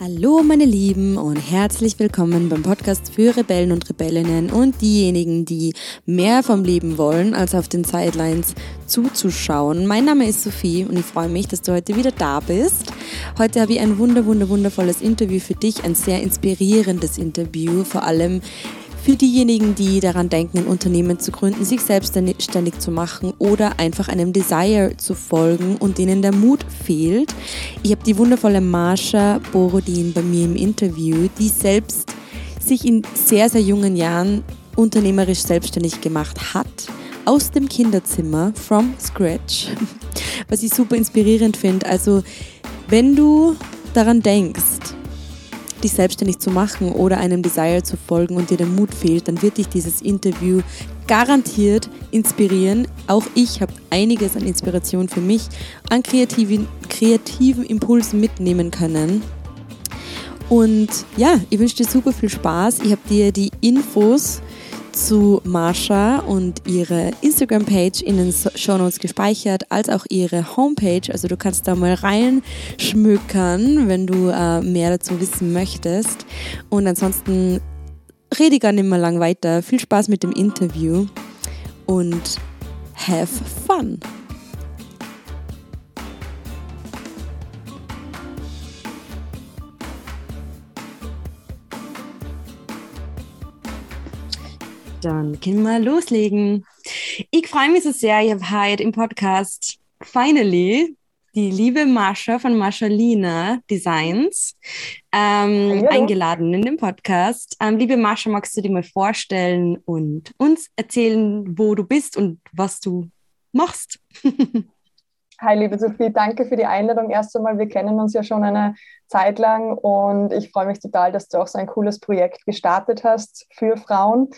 Hallo meine Lieben und herzlich willkommen beim Podcast für Rebellen und Rebellinnen und diejenigen, die mehr vom Leben wollen, als auf den Sidelines zuzuschauen. Mein Name ist Sophie und ich freue mich, dass du heute wieder da bist. Heute habe ich ein wunder, wunder, wundervolles Interview für dich, ein sehr inspirierendes Interview, vor allem für diejenigen, die daran denken, ein Unternehmen zu gründen, sich selbstständig zu machen oder einfach einem Desire zu folgen und denen der Mut fehlt. Ich habe die wundervolle Marsha Borodin bei mir im Interview, die selbst sich in sehr, sehr jungen Jahren unternehmerisch selbstständig gemacht hat. Aus dem Kinderzimmer, from scratch. Was ich super inspirierend finde. Also, wenn du daran denkst, dich selbstständig zu machen oder einem Desire zu folgen und dir der Mut fehlt, dann wird dich dieses Interview garantiert inspirieren. Auch ich habe einiges an Inspiration für mich, an kreativen, kreativen Impulsen mitnehmen können. Und ja, ich wünsche dir super viel Spaß. Ich habe dir die Infos zu Marsha und ihre Instagram-Page in den Shownotes gespeichert, als auch ihre Homepage. Also du kannst da mal reinschmückern, wenn du äh, mehr dazu wissen möchtest. Und ansonsten rede ich gar nicht mehr lang weiter. Viel Spaß mit dem Interview und have fun! Dann können wir loslegen. Ich freue mich so sehr, ich habe heute im Podcast finally die liebe Marsha von Marshalina Designs ähm, eingeladen in dem Podcast. Ähm, liebe Marsha, magst du dir mal vorstellen und uns erzählen, wo du bist und was du machst? Hi, liebe Sophie, danke für die Einladung. Erst einmal, wir kennen uns ja schon eine Zeit lang und ich freue mich total, dass du auch so ein cooles Projekt gestartet hast für Frauen.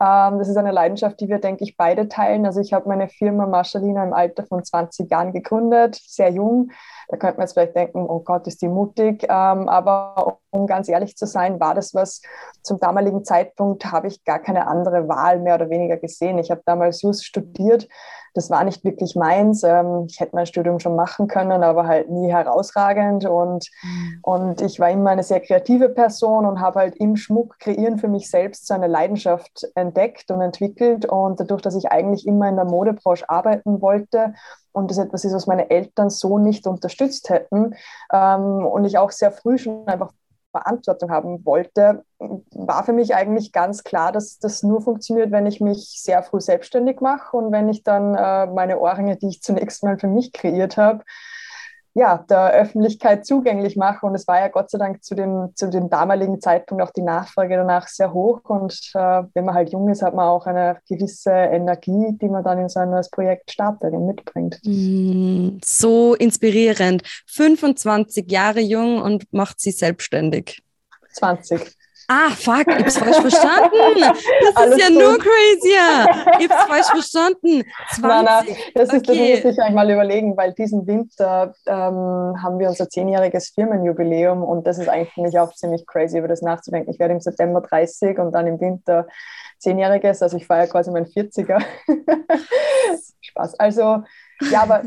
Ähm, das ist eine Leidenschaft, die wir, denke ich, beide teilen. Also ich habe meine Firma Marschalina im Alter von 20 Jahren gegründet, sehr jung. Da könnte man jetzt vielleicht denken, oh Gott, ist die mutig. Ähm, aber um ganz ehrlich zu sein, war das was, zum damaligen Zeitpunkt habe ich gar keine andere Wahl mehr oder weniger gesehen. Ich habe damals Just studiert das war nicht wirklich meins. Ähm, ich hätte mein Studium schon machen können, aber halt nie herausragend. Und, mhm. und ich war immer eine sehr kreative Person und habe halt im Schmuck kreieren für mich selbst so eine Leidenschaft entdeckt und entwickelt. Und dadurch, dass ich eigentlich immer in der Modebranche arbeiten wollte und das etwas ist, was meine Eltern so nicht unterstützt hätten ähm, und ich auch sehr früh schon einfach Verantwortung haben wollte, war für mich eigentlich ganz klar, dass das nur funktioniert, wenn ich mich sehr früh selbstständig mache und wenn ich dann äh, meine Ohrringe, die ich zunächst mal für mich kreiert habe, ja, der Öffentlichkeit zugänglich mache. Und es war ja Gott sei Dank zu dem, zu dem damaligen Zeitpunkt auch die Nachfrage danach sehr hoch. Und äh, wenn man halt jung ist, hat man auch eine gewisse Energie, die man dann in so ein neues Projekt startet und mitbringt. Mm, so inspirierend. 25 Jahre jung und macht sie selbstständig. 20. Ah, fuck, ich hab's falsch verstanden. Das Alles ist ja gut. nur crazier. Ich hab's falsch verstanden. 20. Nein, nein, das, ist, okay. das muss ich euch mal überlegen, weil diesen Winter ähm, haben wir unser zehnjähriges Firmenjubiläum und das ist eigentlich für mich auch ziemlich crazy, über das nachzudenken. Ich werde im September 30 und dann im Winter zehnjähriges, also ich feiere quasi mein 40er. Spaß. Also, ja, aber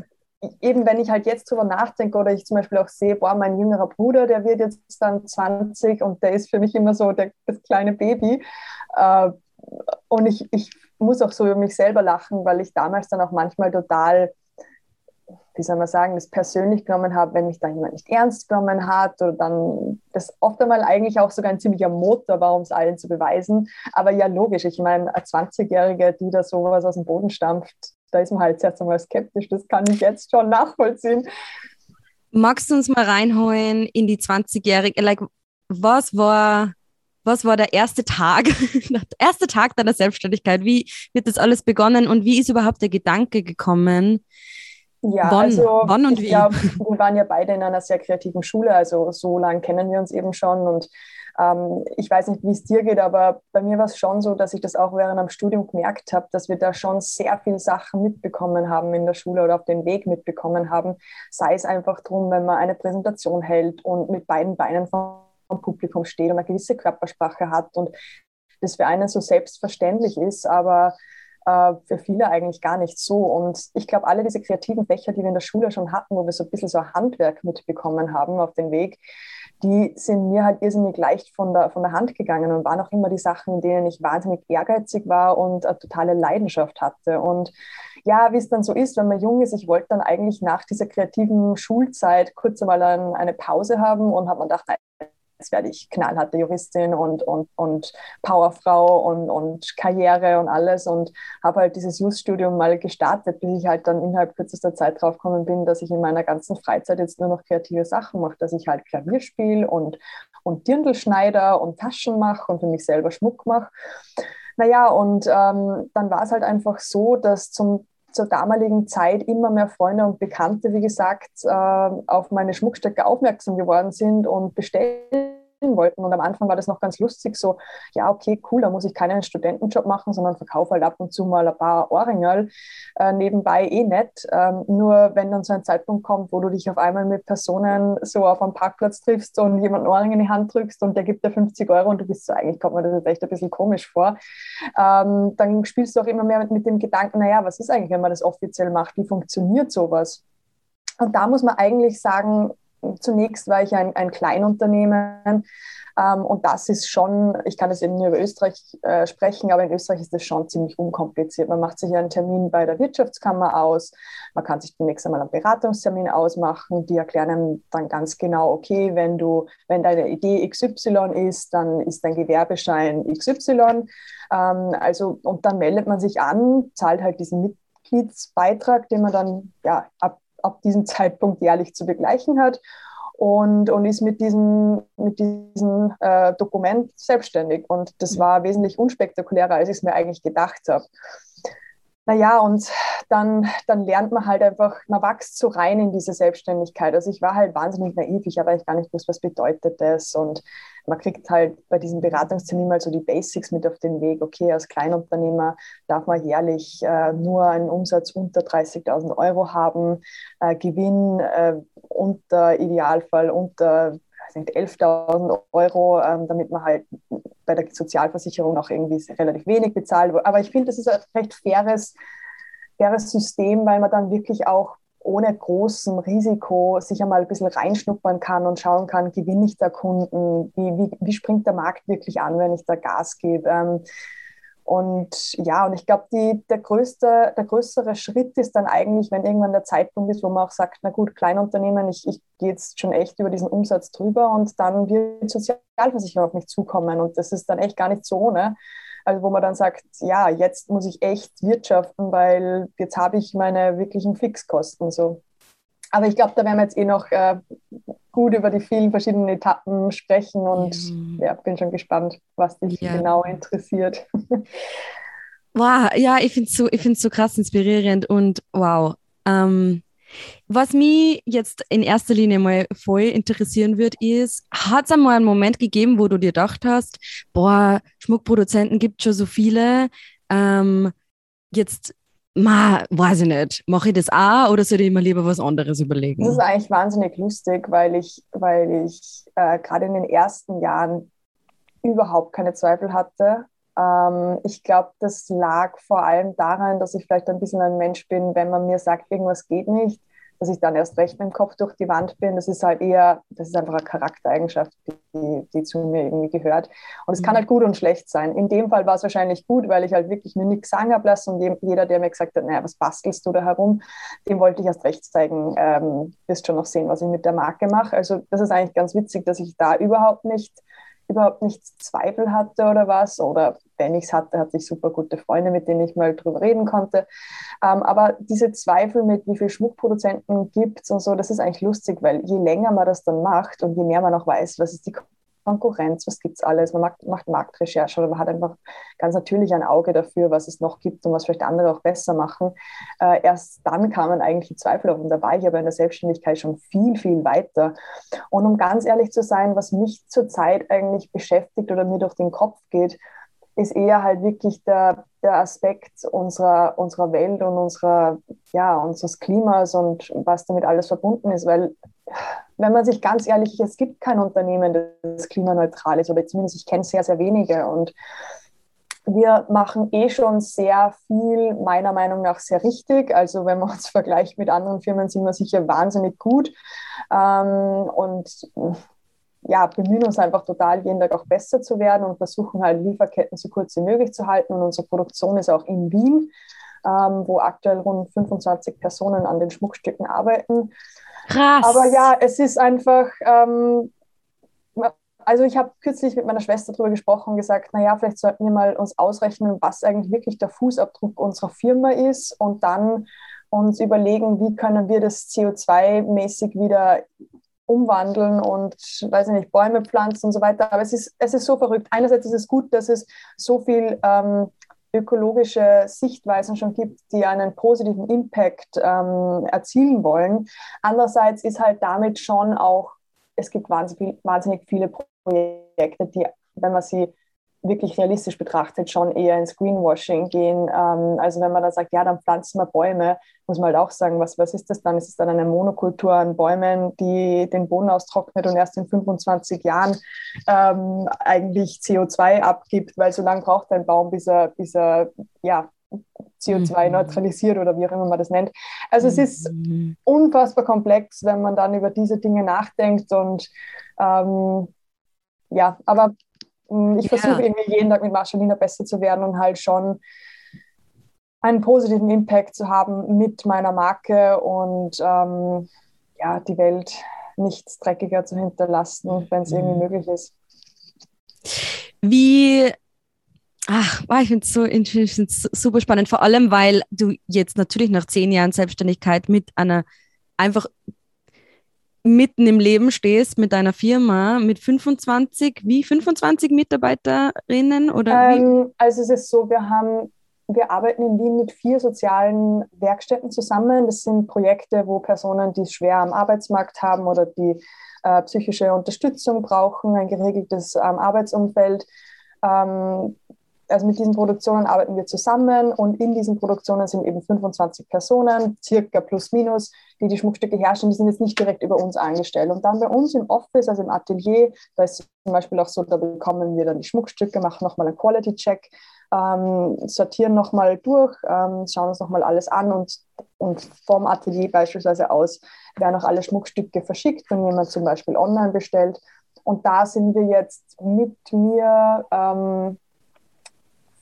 eben wenn ich halt jetzt drüber nachdenke oder ich zum Beispiel auch sehe, boah, mein jüngerer Bruder, der wird jetzt dann 20 und der ist für mich immer so der, das kleine Baby. Äh, und ich, ich muss auch so über mich selber lachen, weil ich damals dann auch manchmal total, wie soll man sagen, das persönlich genommen habe, wenn mich da jemand nicht ernst genommen hat oder dann das oft einmal eigentlich auch sogar ein ziemlicher Motor war, um es allen zu beweisen. Aber ja, logisch, ich meine, eine 20-Jährige, die da sowas aus dem Boden stampft, da ist man halt zuerst einmal skeptisch. Das kann ich jetzt schon nachvollziehen. Magst du uns mal reinholen in die 20-Jährige? Like, was war, was war der erste Tag, der erste Tag deiner Selbstständigkeit? Wie wird das alles begonnen und wie ist überhaupt der Gedanke gekommen? Ja, wann, also wann und ich glaube, wir waren ja beide in einer sehr kreativen Schule, also so lange kennen wir uns eben schon und ähm, ich weiß nicht, wie es dir geht, aber bei mir war es schon so, dass ich das auch während am Studium gemerkt habe, dass wir da schon sehr viele Sachen mitbekommen haben in der Schule oder auf den Weg mitbekommen haben. Sei es einfach darum, wenn man eine Präsentation hält und mit beiden Beinen vom Publikum steht und eine gewisse Körpersprache hat und das für einen so selbstverständlich ist, aber äh, für viele eigentlich gar nicht so. Und ich glaube, alle diese kreativen Fächer, die wir in der Schule schon hatten, wo wir so ein bisschen so Handwerk mitbekommen haben auf den Weg, die sind mir halt irrsinnig leicht von der, von der Hand gegangen und waren auch immer die Sachen, in denen ich wahnsinnig ehrgeizig war und eine totale Leidenschaft hatte. Und ja, wie es dann so ist, wenn man jung ist, ich wollte dann eigentlich nach dieser kreativen Schulzeit kurz einmal ein, eine Pause haben und habe mir gedacht, jetzt werde ich knallharte Juristin und, und, und Powerfrau und, und Karriere und alles und habe halt dieses Just-Studium mal gestartet, bis ich halt dann innerhalb kürzester Zeit drauf gekommen bin, dass ich in meiner ganzen Freizeit jetzt nur noch kreative Sachen mache, dass ich halt Klavier spiele und, und Dirndl schneide und Taschen mache und für mich selber Schmuck mache. Naja, und ähm, dann war es halt einfach so, dass zum zur damaligen Zeit immer mehr Freunde und Bekannte, wie gesagt, äh, auf meine Schmuckstücke aufmerksam geworden sind und bestellen wollten. Und am Anfang war das noch ganz lustig, so, ja, okay, cool, da muss ich keinen Studentenjob machen, sondern verkaufe halt ab und zu mal ein paar Ohrringerl äh, nebenbei eh nett. Ähm, nur wenn dann so ein Zeitpunkt kommt, wo du dich auf einmal mit Personen so auf einem Parkplatz triffst und jemand Ohrring in die Hand drückst und der gibt dir 50 Euro und du bist so, eigentlich kommt mir das jetzt echt ein bisschen komisch vor, ähm, dann spielst du auch immer mehr mit, mit dem Gedanken, naja, was ist eigentlich, wenn man das offiziell macht? Wie funktioniert sowas? Und da muss man eigentlich sagen, Zunächst war ich ein, ein Kleinunternehmen ähm, und das ist schon, ich kann es eben nur über Österreich äh, sprechen, aber in Österreich ist das schon ziemlich unkompliziert. Man macht sich einen Termin bei der Wirtschaftskammer aus, man kann sich zunächst einmal einen Beratungstermin ausmachen, die erklären einem dann ganz genau, okay, wenn du, wenn deine Idee XY ist, dann ist dein Gewerbeschein XY. Ähm, also, und dann meldet man sich an, zahlt halt diesen Mitgliedsbeitrag, den man dann ja, ab ab diesem Zeitpunkt jährlich zu begleichen hat und, und ist mit diesem, mit diesem äh, Dokument selbstständig. Und das mhm. war wesentlich unspektakulärer, als ich es mir eigentlich gedacht habe. Naja, und dann, dann lernt man halt einfach, man wächst so rein in diese Selbstständigkeit. Also ich war halt wahnsinnig naiv, ich habe eigentlich gar nicht gewusst, was bedeutet das. Und man kriegt halt bei diesem Beratungstermin mal so die Basics mit auf den Weg. Okay, als Kleinunternehmer darf man jährlich äh, nur einen Umsatz unter 30.000 Euro haben, äh, Gewinn äh, unter Idealfall unter 11.000 Euro, ähm, damit man halt bei der Sozialversicherung auch irgendwie relativ wenig bezahlt. Aber ich finde, das ist ein recht faires, faires System, weil man dann wirklich auch ohne großem Risiko sich einmal ein bisschen reinschnuppern kann und schauen kann, gewinne ich da Kunden, wie, wie, wie springt der Markt wirklich an, wenn ich da Gas gebe. Ähm, und ja, und ich glaube, der, größte, der größere Schritt ist dann eigentlich, wenn irgendwann der Zeitpunkt ist, wo man auch sagt, na gut, Kleinunternehmen, ich, ich gehe jetzt schon echt über diesen Umsatz drüber und dann wird Sozialversicherung auf mich zukommen. Und das ist dann echt gar nicht so ohne. Also wo man dann sagt, ja, jetzt muss ich echt wirtschaften, weil jetzt habe ich meine wirklichen Fixkosten. So. Aber ich glaube, da werden wir jetzt eh noch äh, gut über die vielen verschiedenen Etappen sprechen und ja, ja bin schon gespannt, was dich ja. genau interessiert. Wow, ja, ich finde es so, so krass inspirierend und wow. Ähm, was mich jetzt in erster Linie mal voll interessieren wird, ist, hat es einmal einen Moment gegeben, wo du dir gedacht hast, boah, Schmuckproduzenten gibt schon so viele, ähm, jetzt Ma, weiß ich nicht. Mache ich das auch oder soll ich mir lieber was anderes überlegen? Das ist eigentlich wahnsinnig lustig, weil ich, weil ich äh, gerade in den ersten Jahren überhaupt keine Zweifel hatte. Ähm, ich glaube, das lag vor allem daran, dass ich vielleicht ein bisschen ein Mensch bin, wenn man mir sagt, irgendwas geht nicht, dass ich dann erst recht mit dem Kopf durch die Wand bin. Das ist halt eher, das ist einfach eine Charaktereigenschaft, die, die zu mir irgendwie gehört. Und es mhm. kann halt gut und schlecht sein. In dem Fall war es wahrscheinlich gut, weil ich halt wirklich mir nichts sagen habe lassen und jeder, der mir gesagt hat, naja, was bastelst du da herum, dem wollte ich erst recht zeigen, ähm, wirst schon noch sehen, was ich mit der Marke mache. Also das ist eigentlich ganz witzig, dass ich da überhaupt nicht überhaupt nicht Zweifel hatte oder was. Oder wenn ich es hatte, hatte ich super gute Freunde, mit denen ich mal drüber reden konnte. Ähm, aber diese Zweifel mit, wie viele Schmuckproduzenten gibt es und so, das ist eigentlich lustig, weil je länger man das dann macht und je mehr man auch weiß, was ist die Konkurrenz, was gibt es alles, man macht, macht Marktrecherche oder man hat einfach ganz natürlich ein Auge dafür, was es noch gibt und was vielleicht andere auch besser machen. Äh, erst dann kamen eigentlich die Zweifel auf und da war ich aber in der Selbstständigkeit schon viel, viel weiter. Und um ganz ehrlich zu sein, was mich zurzeit eigentlich beschäftigt oder mir durch den Kopf geht, ist eher halt wirklich der, der Aspekt unserer, unserer Welt und unserer, ja, unseres Klimas und was damit alles verbunden ist, weil wenn man sich ganz ehrlich, es gibt kein Unternehmen, das klimaneutral ist, oder zumindest ich kenne sehr, sehr wenige. Und wir machen eh schon sehr viel, meiner Meinung nach, sehr richtig. Also wenn man uns vergleicht mit anderen Firmen, sind wir sicher wahnsinnig gut. Ähm, und ja, bemühen uns einfach total, jeden Tag auch besser zu werden und versuchen halt Lieferketten so kurz wie möglich zu halten. Und unsere Produktion ist auch in Wien, ähm, wo aktuell rund 25 Personen an den Schmuckstücken arbeiten. Krass. Aber ja, es ist einfach, ähm, also ich habe kürzlich mit meiner Schwester darüber gesprochen und gesagt, naja, vielleicht sollten wir mal uns ausrechnen, was eigentlich wirklich der Fußabdruck unserer Firma ist und dann uns überlegen, wie können wir das CO2-mäßig wieder umwandeln und, weiß ich nicht, Bäume pflanzen und so weiter. Aber es ist, es ist so verrückt. Einerseits ist es gut, dass es so viel ähm, ökologische Sichtweisen schon gibt, die einen positiven Impact ähm, erzielen wollen. Andererseits ist halt damit schon auch, es gibt wahnsinnig, wahnsinnig viele Projekte, die, wenn man sie wirklich realistisch betrachtet, schon eher ins Greenwashing gehen. Ähm, also wenn man da sagt, ja, dann pflanzen wir Bäume, muss man halt auch sagen, was, was ist das dann? Ist es dann eine Monokultur an Bäumen, die den Boden austrocknet und erst in 25 Jahren ähm, eigentlich CO2 abgibt, weil so lange braucht ein Baum, bis er, bis er ja, CO2 mhm. neutralisiert oder wie auch immer man das nennt. Also es ist mhm. unfassbar komplex, wenn man dann über diese Dinge nachdenkt und ähm, ja, aber hm, ich ja. versuche irgendwie jeden Tag mit Marcelina besser zu werden und halt schon einen positiven Impact zu haben mit meiner Marke und ähm, ja, die Welt nichts dreckiger zu hinterlassen, wenn es irgendwie mhm. möglich ist. Wie, ach, ich finde es so super spannend, vor allem, weil du jetzt natürlich nach zehn Jahren Selbstständigkeit mit einer einfach mitten im Leben stehst mit deiner Firma mit 25, wie 25 Mitarbeiterinnen oder ähm, Also es ist so, wir haben wir arbeiten in Wien mit vier sozialen Werkstätten zusammen. Das sind Projekte, wo Personen, die es schwer am Arbeitsmarkt haben oder die äh, psychische Unterstützung brauchen, ein geregeltes ähm, Arbeitsumfeld, ähm, also mit diesen Produktionen arbeiten wir zusammen und in diesen Produktionen sind eben 25 Personen, circa plus minus, die die Schmuckstücke herstellen. Die sind jetzt nicht direkt über uns angestellt. Und dann bei uns im Office, also im Atelier, da ist zum Beispiel auch so, da bekommen wir dann die Schmuckstücke, machen nochmal einen Quality-Check, ähm, sortieren nochmal durch, ähm, schauen uns nochmal alles an und, und vom Atelier beispielsweise aus werden auch alle Schmuckstücke verschickt, wenn jemand zum Beispiel online bestellt. Und da sind wir jetzt mit mir ähm,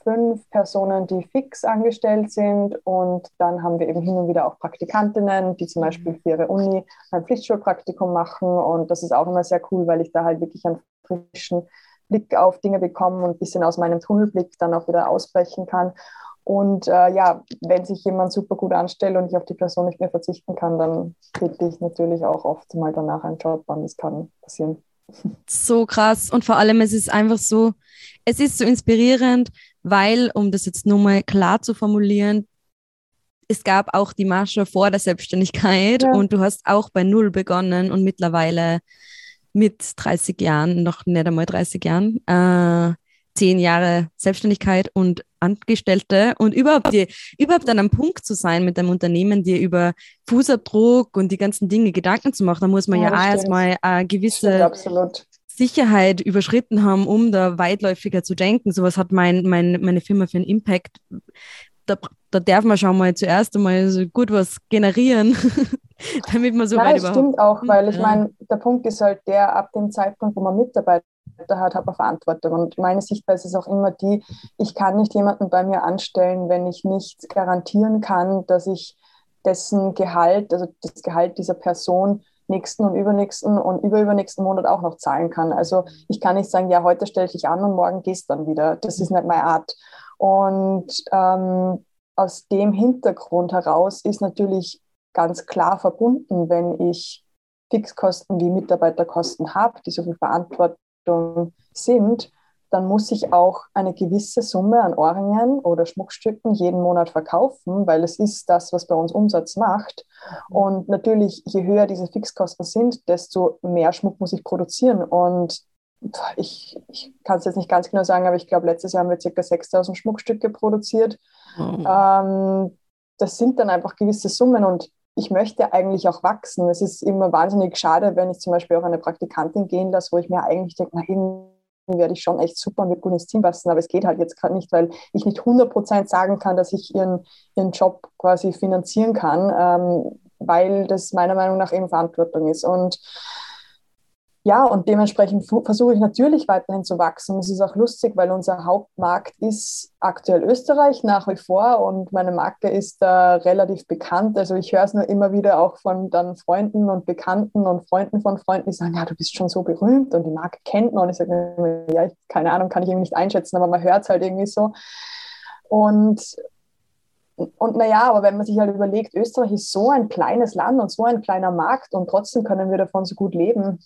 fünf Personen, die fix angestellt sind und dann haben wir eben hin und wieder auch Praktikantinnen, die zum Beispiel für ihre Uni ein Pflichtschulpraktikum machen und das ist auch immer sehr cool, weil ich da halt wirklich einen frischen Blick auf Dinge bekomme und ein bisschen aus meinem Tunnelblick dann auch wieder ausbrechen kann. Und äh, ja, wenn sich jemand super gut anstellt und ich auf die Person nicht mehr verzichten kann, dann kriege ich natürlich auch oft mal danach einen Job an. Das kann passieren. So krass. Und vor allem, es ist einfach so, es ist so inspirierend, weil, um das jetzt nur mal klar zu formulieren, es gab auch die Marsche vor der Selbstständigkeit ja. und du hast auch bei Null begonnen und mittlerweile mit 30 Jahren, noch nicht einmal 30 Jahren, äh, zehn Jahre Selbstständigkeit und Angestellte. Und überhaupt, die, überhaupt an einem Punkt zu sein mit einem Unternehmen, dir über Fußabdruck und die ganzen Dinge Gedanken zu machen, da muss man ja, ja auch erstmal eine gewisse Sicherheit überschritten haben, um da weitläufiger zu denken. Sowas hat mein, mein, meine Firma für einen Impact. Da, da darf man schon mal zuerst einmal so gut was generieren, damit man so Nein, weit das stimmt auch, weil ich ja. meine, der Punkt ist halt der, ab dem Zeitpunkt, wo man Mitarbeiter hat, hat man Verantwortung. Und meine Sichtweise ist auch immer die, ich kann nicht jemanden bei mir anstellen, wenn ich nicht garantieren kann, dass ich dessen Gehalt, also das Gehalt dieser Person nächsten und übernächsten und überübernächsten Monat auch noch zahlen kann. Also ich kann nicht sagen, ja, heute stelle ich dich an und morgen gehst dann wieder. Das ist nicht meine Art. Und ähm, aus dem Hintergrund heraus ist natürlich ganz klar verbunden, wenn ich Fixkosten wie Mitarbeiterkosten habe, die so viel Verantwortung sind, dann muss ich auch eine gewisse Summe an Ohrringen oder Schmuckstücken jeden Monat verkaufen, weil es ist das, was bei uns Umsatz macht. Mhm. Und natürlich, je höher diese Fixkosten sind, desto mehr Schmuck muss ich produzieren. Und ich, ich kann es jetzt nicht ganz genau sagen, aber ich glaube, letztes Jahr haben wir ca. 6000 Schmuckstücke produziert. Mhm. Ähm, das sind dann einfach gewisse Summen und ich möchte eigentlich auch wachsen. Es ist immer wahnsinnig schade, wenn ich zum Beispiel auch eine Praktikantin gehen lasse, wo ich mir eigentlich denke, na, werde ich schon echt super mit gut ins Team passen, aber es geht halt jetzt gerade nicht, weil ich nicht 100% sagen kann, dass ich ihren, ihren Job quasi finanzieren kann, ähm, weil das meiner Meinung nach eben Verantwortung ist. Und ja, und dementsprechend versuche ich natürlich weiterhin zu wachsen. Es ist auch lustig, weil unser Hauptmarkt ist aktuell Österreich nach wie vor und meine Marke ist da relativ bekannt. Also ich höre es nur immer wieder auch von dann Freunden und Bekannten und Freunden von Freunden, die sagen, ja, du bist schon so berühmt und die Marke kennt man. Und ich sage mir, ja, keine Ahnung, kann ich irgendwie nicht einschätzen, aber man hört es halt irgendwie so. Und und naja, aber wenn man sich halt überlegt, Österreich ist so ein kleines Land und so ein kleiner Markt und trotzdem können wir davon so gut leben,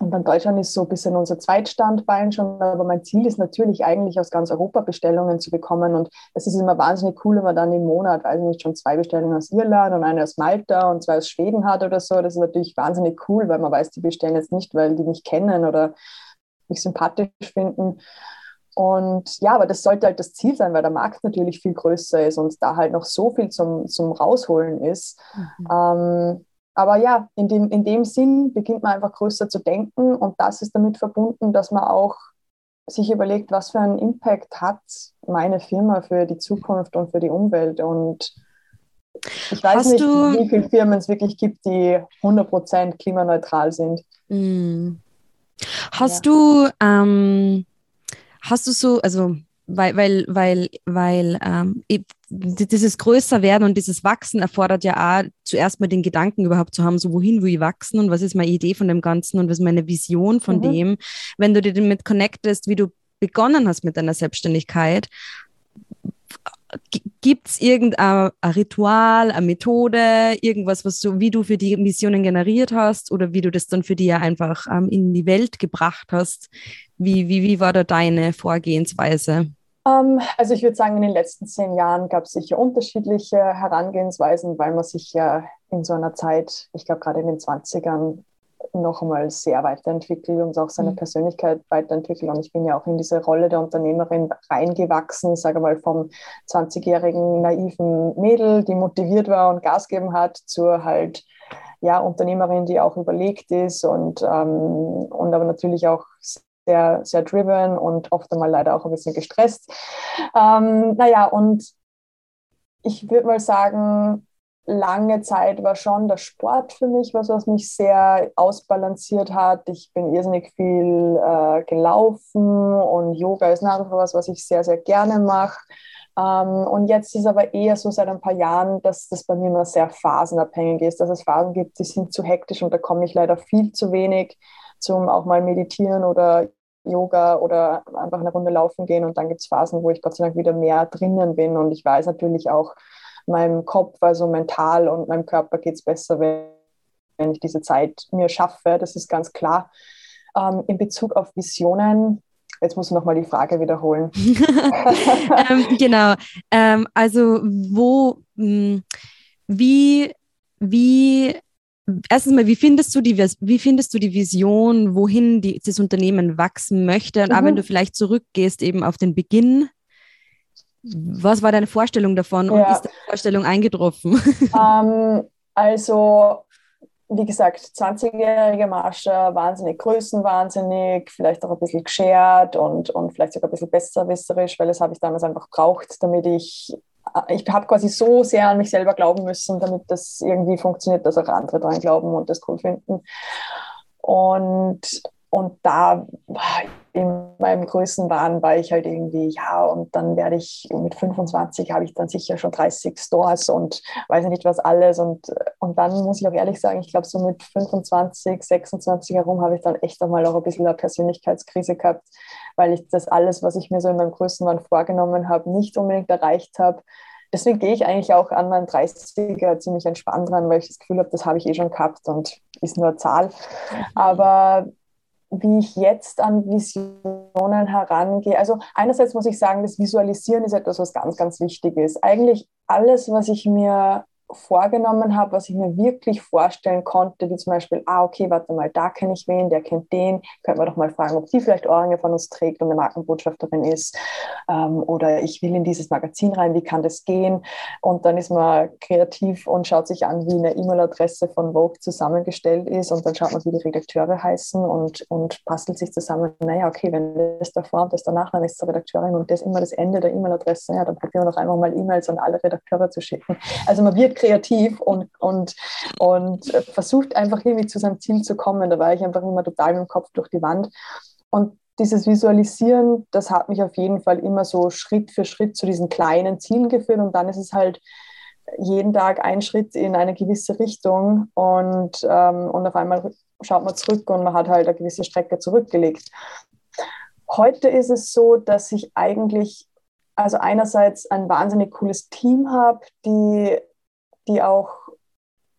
und dann Deutschland ist so ein bisschen unser Zweitstandbein schon, aber mein Ziel ist natürlich eigentlich aus ganz Europa Bestellungen zu bekommen. Und es ist immer wahnsinnig cool, wenn man dann im Monat, weiß nicht, schon zwei Bestellungen aus Irland und eine aus Malta und zwei aus Schweden hat oder so. Das ist natürlich wahnsinnig cool, weil man weiß, die bestellen jetzt nicht, weil die mich kennen oder mich sympathisch finden. Und ja, aber das sollte halt das Ziel sein, weil der Markt natürlich viel größer ist und da halt noch so viel zum, zum Rausholen ist. Mhm. Ähm, aber ja, in dem, in dem Sinn beginnt man einfach größer zu denken und das ist damit verbunden, dass man auch sich überlegt, was für einen Impact hat meine Firma für die Zukunft und für die Umwelt. Und ich weiß Hast nicht, wie viele Firmen es wirklich gibt, die 100% klimaneutral sind. Mm. Hast ja. du, ähm, hast du so, also weil, weil, weil, weil ähm, dieses Größerwerden und dieses Wachsen erfordert ja auch zuerst mal den Gedanken überhaupt zu haben, so wohin will ich wachsen und was ist meine Idee von dem Ganzen und was ist meine Vision von mhm. dem. Wenn du dir damit connectest, wie du begonnen hast mit deiner Selbstständigkeit, gibt es irgendein Ritual, eine Methode, irgendwas, was so, wie du für die Missionen generiert hast oder wie du das dann für dich einfach ähm, in die Welt gebracht hast? Wie, wie, wie war da deine Vorgehensweise? Ähm, also ich würde sagen, in den letzten zehn Jahren gab es sicher unterschiedliche Herangehensweisen, weil man sich ja in so einer Zeit, ich glaube gerade in den 20ern, noch einmal sehr weiterentwickelt und auch seine mhm. Persönlichkeit weiterentwickelt. Und ich bin ja auch in diese Rolle der Unternehmerin reingewachsen, sage mal vom 20-jährigen naiven Mädel, die motiviert war und Gas geben hat, zur halt ja, Unternehmerin, die auch überlegt ist und, ähm, und aber natürlich auch sehr, sehr driven und oft einmal leider auch ein bisschen gestresst. Ähm, naja, und ich würde mal sagen, lange Zeit war schon der Sport für mich was, was mich sehr ausbalanciert hat. Ich bin irrsinnig viel äh, gelaufen und Yoga ist nach wie vor was, was ich sehr, sehr gerne mache. Ähm, und jetzt ist aber eher so seit ein paar Jahren, dass das bei mir immer sehr phasenabhängig ist, dass es Phasen gibt, die sind zu hektisch und da komme ich leider viel zu wenig zum auch mal meditieren oder Yoga oder einfach eine Runde laufen gehen. Und dann gibt es Phasen, wo ich Gott sei Dank wieder mehr drinnen bin. Und ich weiß natürlich auch, meinem Kopf, also mental und meinem Körper geht es besser, wenn ich diese Zeit mir schaffe. Das ist ganz klar. Ähm, in Bezug auf Visionen, jetzt muss ich nochmal die Frage wiederholen. ähm, genau. Ähm, also, wo, mh, hm, wie, wie erstens mal, wie findest du die, wie findest du die Vision, wohin die, das Unternehmen wachsen möchte? Und mhm. auch wenn mhm. du vielleicht zurückgehst eben auf den Beginn, was war deine Vorstellung davon und ist deine Vorstellung eingetroffen? Ähm, also, wie gesagt, 20-jährige Marsha, wahnsinnig größenwahnsinnig, vielleicht auch ein bisschen geschert und, und vielleicht sogar ein bisschen besserwisserisch, weil das habe ich damals einfach braucht, damit ich ich habe quasi so sehr an mich selber glauben müssen, damit das irgendwie funktioniert, dass auch andere dran glauben und das cool finden. Und, und da in meinem Größenwahn war ich halt irgendwie, ja, und dann werde ich mit 25 habe ich dann sicher schon 30 Stores und weiß nicht was alles. Und, und dann muss ich auch ehrlich sagen, ich glaube, so mit 25, 26 herum habe ich dann echt einmal auch ein bisschen eine Persönlichkeitskrise gehabt, weil ich das alles, was ich mir so in meinem Größenwahn vorgenommen habe, nicht unbedingt erreicht habe. Deswegen gehe ich eigentlich auch an meinen 30er ziemlich entspannt dran, weil ich das Gefühl habe, das habe ich eh schon gehabt und ist nur Zahl. Aber wie ich jetzt an Visionen herangehe. Also einerseits muss ich sagen, das Visualisieren ist etwas, was ganz, ganz wichtig ist. Eigentlich alles, was ich mir vorgenommen habe, was ich mir wirklich vorstellen konnte, wie zum Beispiel, ah, okay, warte mal, da kenne ich wen, der kennt den, könnte man doch mal fragen, ob die vielleicht Ohrringe von uns trägt und eine Markenbotschafterin ist. Ähm, oder ich will in dieses Magazin rein, wie kann das gehen? Und dann ist man kreativ und schaut sich an, wie eine E-Mail-Adresse von Vogue zusammengestellt ist und dann schaut man, wie die Redakteure heißen und, und bastelt sich zusammen, naja, okay, wenn das davor und das danach, dann ist zur Redakteurin und das immer das Ende der E-Mail-Adresse, ja, dann probieren wir doch einfach mal E-Mails an alle Redakteure zu schicken. Also man wird kreativ und, und, und versucht einfach irgendwie zu seinem Ziel zu kommen. Da war ich einfach immer total mit dem Kopf durch die Wand. Und dieses Visualisieren, das hat mich auf jeden Fall immer so Schritt für Schritt zu diesen kleinen Zielen geführt. Und dann ist es halt jeden Tag ein Schritt in eine gewisse Richtung und, ähm, und auf einmal schaut man zurück und man hat halt eine gewisse Strecke zurückgelegt. Heute ist es so, dass ich eigentlich also einerseits ein wahnsinnig cooles Team habe, die die auch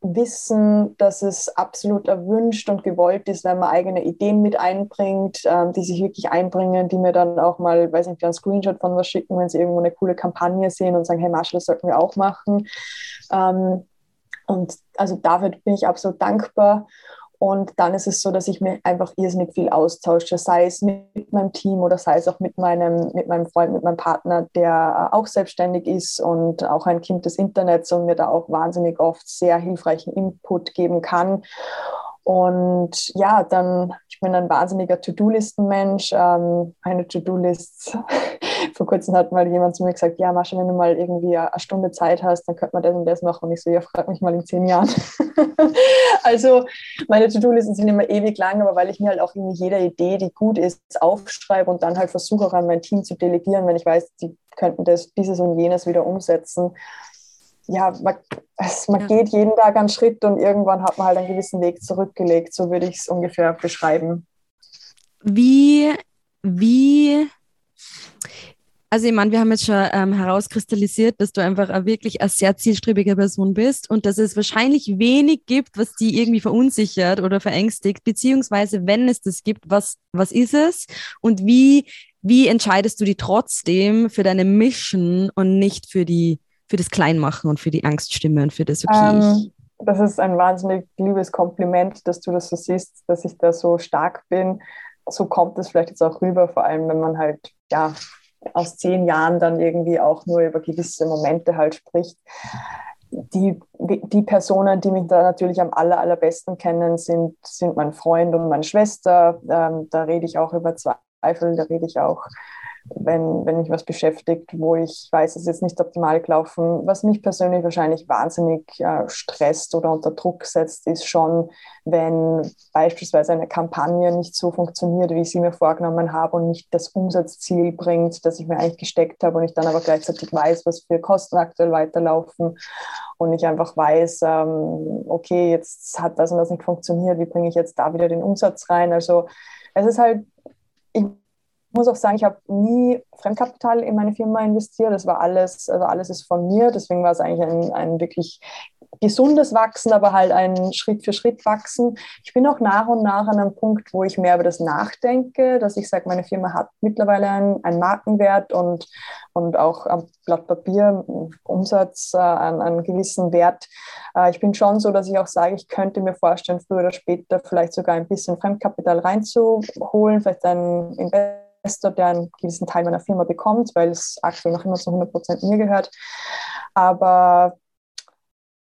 wissen, dass es absolut erwünscht und gewollt ist, wenn man eigene Ideen mit einbringt, ähm, die sich wirklich einbringen, die mir dann auch mal, weiß nicht, einen Screenshot von was schicken, wenn sie irgendwo eine coole Kampagne sehen und sagen, hey Marshall, das sollten wir auch machen. Ähm, und also dafür bin ich absolut dankbar. Und dann ist es so, dass ich mir einfach irrsinnig viel austausche, sei es mit meinem Team oder sei es auch mit meinem, mit meinem Freund, mit meinem Partner, der auch selbstständig ist und auch ein Kind des Internets und mir da auch wahnsinnig oft sehr hilfreichen Input geben kann. Und ja, dann, ich bin ein wahnsinniger To-Do-Listen-Mensch. Ähm, eine To-Do-List vor kurzem hat mal jemand zu mir gesagt, ja, Mascha, wenn du mal irgendwie eine Stunde Zeit hast, dann könnte man das und das machen. Und ich so, ja, frag mich mal in zehn Jahren. also meine To-Do-Listen sind immer ewig lang, aber weil ich mir halt auch irgendwie jede Idee, die gut ist, aufschreibe und dann halt versuche auch an mein Team zu delegieren, wenn ich weiß, die könnten das, dieses und jenes wieder umsetzen. Ja, man, es, man ja. geht jeden Tag einen Schritt und irgendwann hat man halt einen gewissen Weg zurückgelegt. So würde ich es ungefähr beschreiben. Wie, wie also ich meine, wir haben jetzt schon ähm, herauskristallisiert, dass du einfach eine wirklich eine sehr zielstrebige Person bist und dass es wahrscheinlich wenig gibt, was die irgendwie verunsichert oder verängstigt, beziehungsweise wenn es das gibt, was, was ist es und wie, wie entscheidest du dich trotzdem für deine Mission und nicht für die, für das Kleinmachen und für die Angststimme und für das okay. Ähm, das ist ein wahnsinnig liebes Kompliment, dass du das so siehst, dass ich da so stark bin. So kommt es vielleicht jetzt auch rüber, vor allem wenn man halt ja aus zehn Jahren dann irgendwie auch nur über gewisse Momente halt spricht. Die, die Personen, die mich da natürlich am aller, allerbesten kennen, sind, sind mein Freund und meine Schwester. Ähm, da rede ich auch über Zweifel, da rede ich auch wenn, wenn mich was beschäftigt, wo ich weiß, es ist jetzt nicht optimal gelaufen. Was mich persönlich wahrscheinlich wahnsinnig äh, stresst oder unter Druck setzt, ist schon, wenn beispielsweise eine Kampagne nicht so funktioniert, wie ich sie mir vorgenommen habe und nicht das Umsatzziel bringt, das ich mir eigentlich gesteckt habe und ich dann aber gleichzeitig weiß, was für Kosten aktuell weiterlaufen und ich einfach weiß, ähm, okay, jetzt hat das und das nicht funktioniert, wie bringe ich jetzt da wieder den Umsatz rein? Also es ist halt, ich muss auch sagen, ich habe nie Fremdkapital in meine Firma investiert. Das war alles, also alles ist von mir. Deswegen war es eigentlich ein, ein wirklich gesundes Wachsen, aber halt ein Schritt für Schritt wachsen. Ich bin auch nach und nach an einem Punkt, wo ich mehr über das nachdenke, dass ich sage, meine Firma hat mittlerweile einen, einen Markenwert und, und auch am Blatt Papier Umsatz äh, an einen gewissen Wert. Äh, ich bin schon so, dass ich auch sage, ich könnte mir vorstellen, früher oder später vielleicht sogar ein bisschen Fremdkapital reinzuholen, vielleicht ein Investment Investor, der einen gewissen Teil meiner Firma bekommt, weil es aktuell noch immer zu 100 Prozent mir gehört. Aber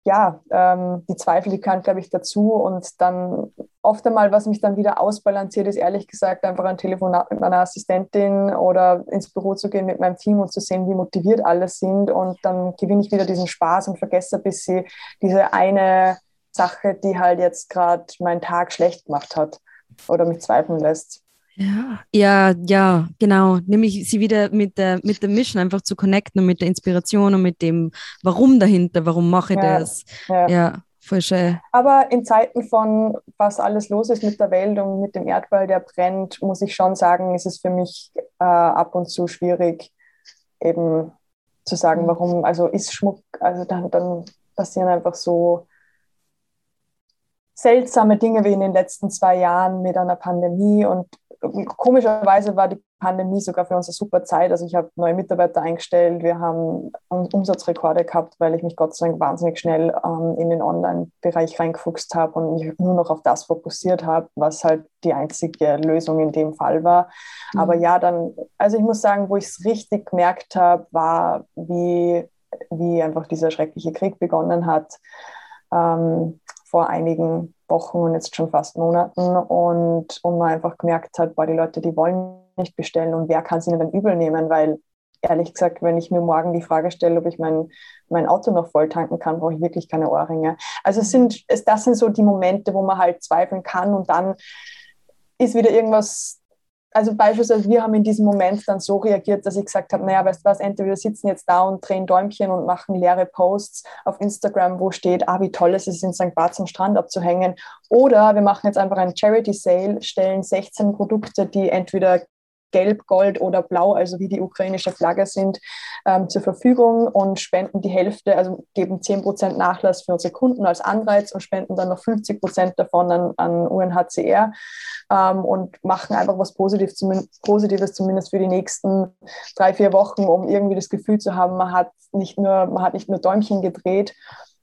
ja, ähm, die Zweifel, die gehören, glaube ich, dazu. Und dann oft einmal, was mich dann wieder ausbalanciert, ist ehrlich gesagt einfach ein Telefonat mit meiner Assistentin oder ins Büro zu gehen mit meinem Team und zu sehen, wie motiviert alle sind. Und dann gewinne ich wieder diesen Spaß und vergesse ein bisschen diese eine Sache, die halt jetzt gerade meinen Tag schlecht gemacht hat oder mich zweifeln lässt. Ja, ja, ja, genau. Nämlich sie wieder mit der, mit der Mission einfach zu connecten und mit der Inspiration und mit dem Warum dahinter, warum mache ich ja, das. Ja. ja, voll schön. Aber in Zeiten von, was alles los ist mit der Welt und mit dem Erdball, der brennt, muss ich schon sagen, ist es für mich äh, ab und zu schwierig, eben zu sagen, mhm. warum, also ist Schmuck, also dann, dann passieren einfach so seltsame Dinge wie in den letzten zwei Jahren mit einer Pandemie und komischerweise war die Pandemie sogar für uns eine super Zeit. Also ich habe neue Mitarbeiter eingestellt, wir haben Umsatzrekorde gehabt, weil ich mich Gott sei Dank wahnsinnig schnell ähm, in den Online-Bereich reingefuchst habe und mich nur noch auf das fokussiert habe, was halt die einzige Lösung in dem Fall war. Mhm. Aber ja, dann, also ich muss sagen, wo ich es richtig gemerkt habe, war, wie, wie einfach dieser schreckliche Krieg begonnen hat. Ähm, vor einigen Wochen und jetzt schon fast Monaten und, und man einfach gemerkt hat, boah, die Leute, die wollen nicht bestellen und wer kann es ihnen dann übel nehmen, weil ehrlich gesagt, wenn ich mir morgen die Frage stelle, ob ich mein, mein Auto noch voll tanken kann, brauche ich wirklich keine Ohrringe. Also es sind, es, das sind so die Momente, wo man halt zweifeln kann und dann ist wieder irgendwas also beispielsweise, wir haben in diesem Moment dann so reagiert, dass ich gesagt habe, naja, weißt du was, entweder wir sitzen jetzt da und drehen Däumchen und machen leere Posts auf Instagram, wo steht, ah, wie toll es ist, in St. Barts am Strand abzuhängen. Oder wir machen jetzt einfach einen Charity Sale, stellen 16 Produkte, die entweder Gelb, Gold oder Blau, also wie die ukrainische Flagge sind, ähm, zur Verfügung und spenden die Hälfte, also geben 10% Nachlass für unsere Kunden als Anreiz und spenden dann noch 50% davon an, an UNHCR ähm, und machen einfach was Positives, zumindest, Positives, zumindest für die nächsten drei, vier Wochen, um irgendwie das Gefühl zu haben, man hat nicht nur, man hat nicht nur Däumchen gedreht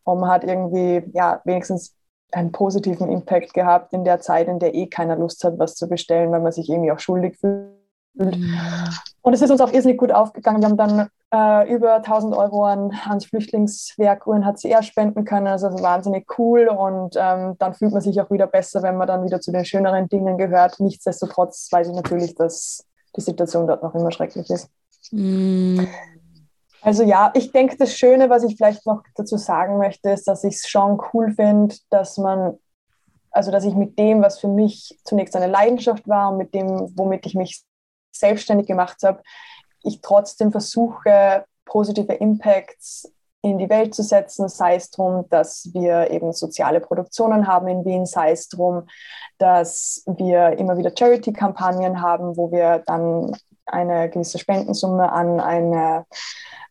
und man hat irgendwie ja, wenigstens einen positiven Impact gehabt in der Zeit, in der eh keiner Lust hat, was zu bestellen, weil man sich irgendwie auch schuldig fühlt und es ist uns auch irrsinnig gut aufgegangen. Wir haben dann äh, über 1000 Euro an, ans Flüchtlingswerk UNHCR spenden können. Also wahnsinnig cool und ähm, dann fühlt man sich auch wieder besser, wenn man dann wieder zu den schöneren Dingen gehört. Nichtsdestotrotz weiß ich natürlich, dass die Situation dort noch immer schrecklich ist. Mm. Also ja, ich denke, das Schöne, was ich vielleicht noch dazu sagen möchte, ist, dass ich es schon cool finde, dass man, also dass ich mit dem, was für mich zunächst eine Leidenschaft war und mit dem, womit ich mich selbstständig gemacht habe, ich trotzdem versuche, positive Impacts in die Welt zu setzen, sei es darum, dass wir eben soziale Produktionen haben in Wien, sei es darum, dass wir immer wieder Charity-Kampagnen haben, wo wir dann eine gewisse Spendensumme an eine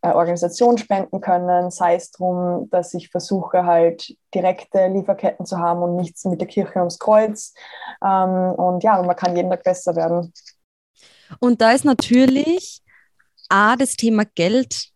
äh, Organisation spenden können, sei es darum, dass ich versuche halt direkte Lieferketten zu haben und nichts mit der Kirche ums Kreuz. Ähm, und ja, man kann jeden Tag besser werden. Und da ist natürlich A, das Thema Geld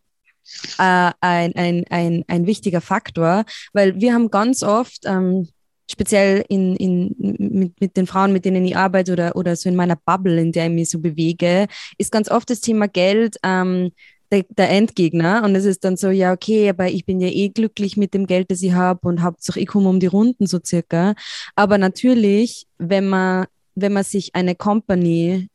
äh, ein, ein, ein, ein wichtiger Faktor, weil wir haben ganz oft, ähm, speziell in, in, mit, mit den Frauen, mit denen ich arbeite oder, oder so in meiner Bubble, in der ich mich so bewege, ist ganz oft das Thema Geld ähm, der, der, Endgegner. Und es ist dann so, ja, okay, aber ich bin ja eh glücklich mit dem Geld, das ich habe und hauptsächlich ich komme um die Runden so circa. Aber natürlich, wenn man, wenn man sich eine Company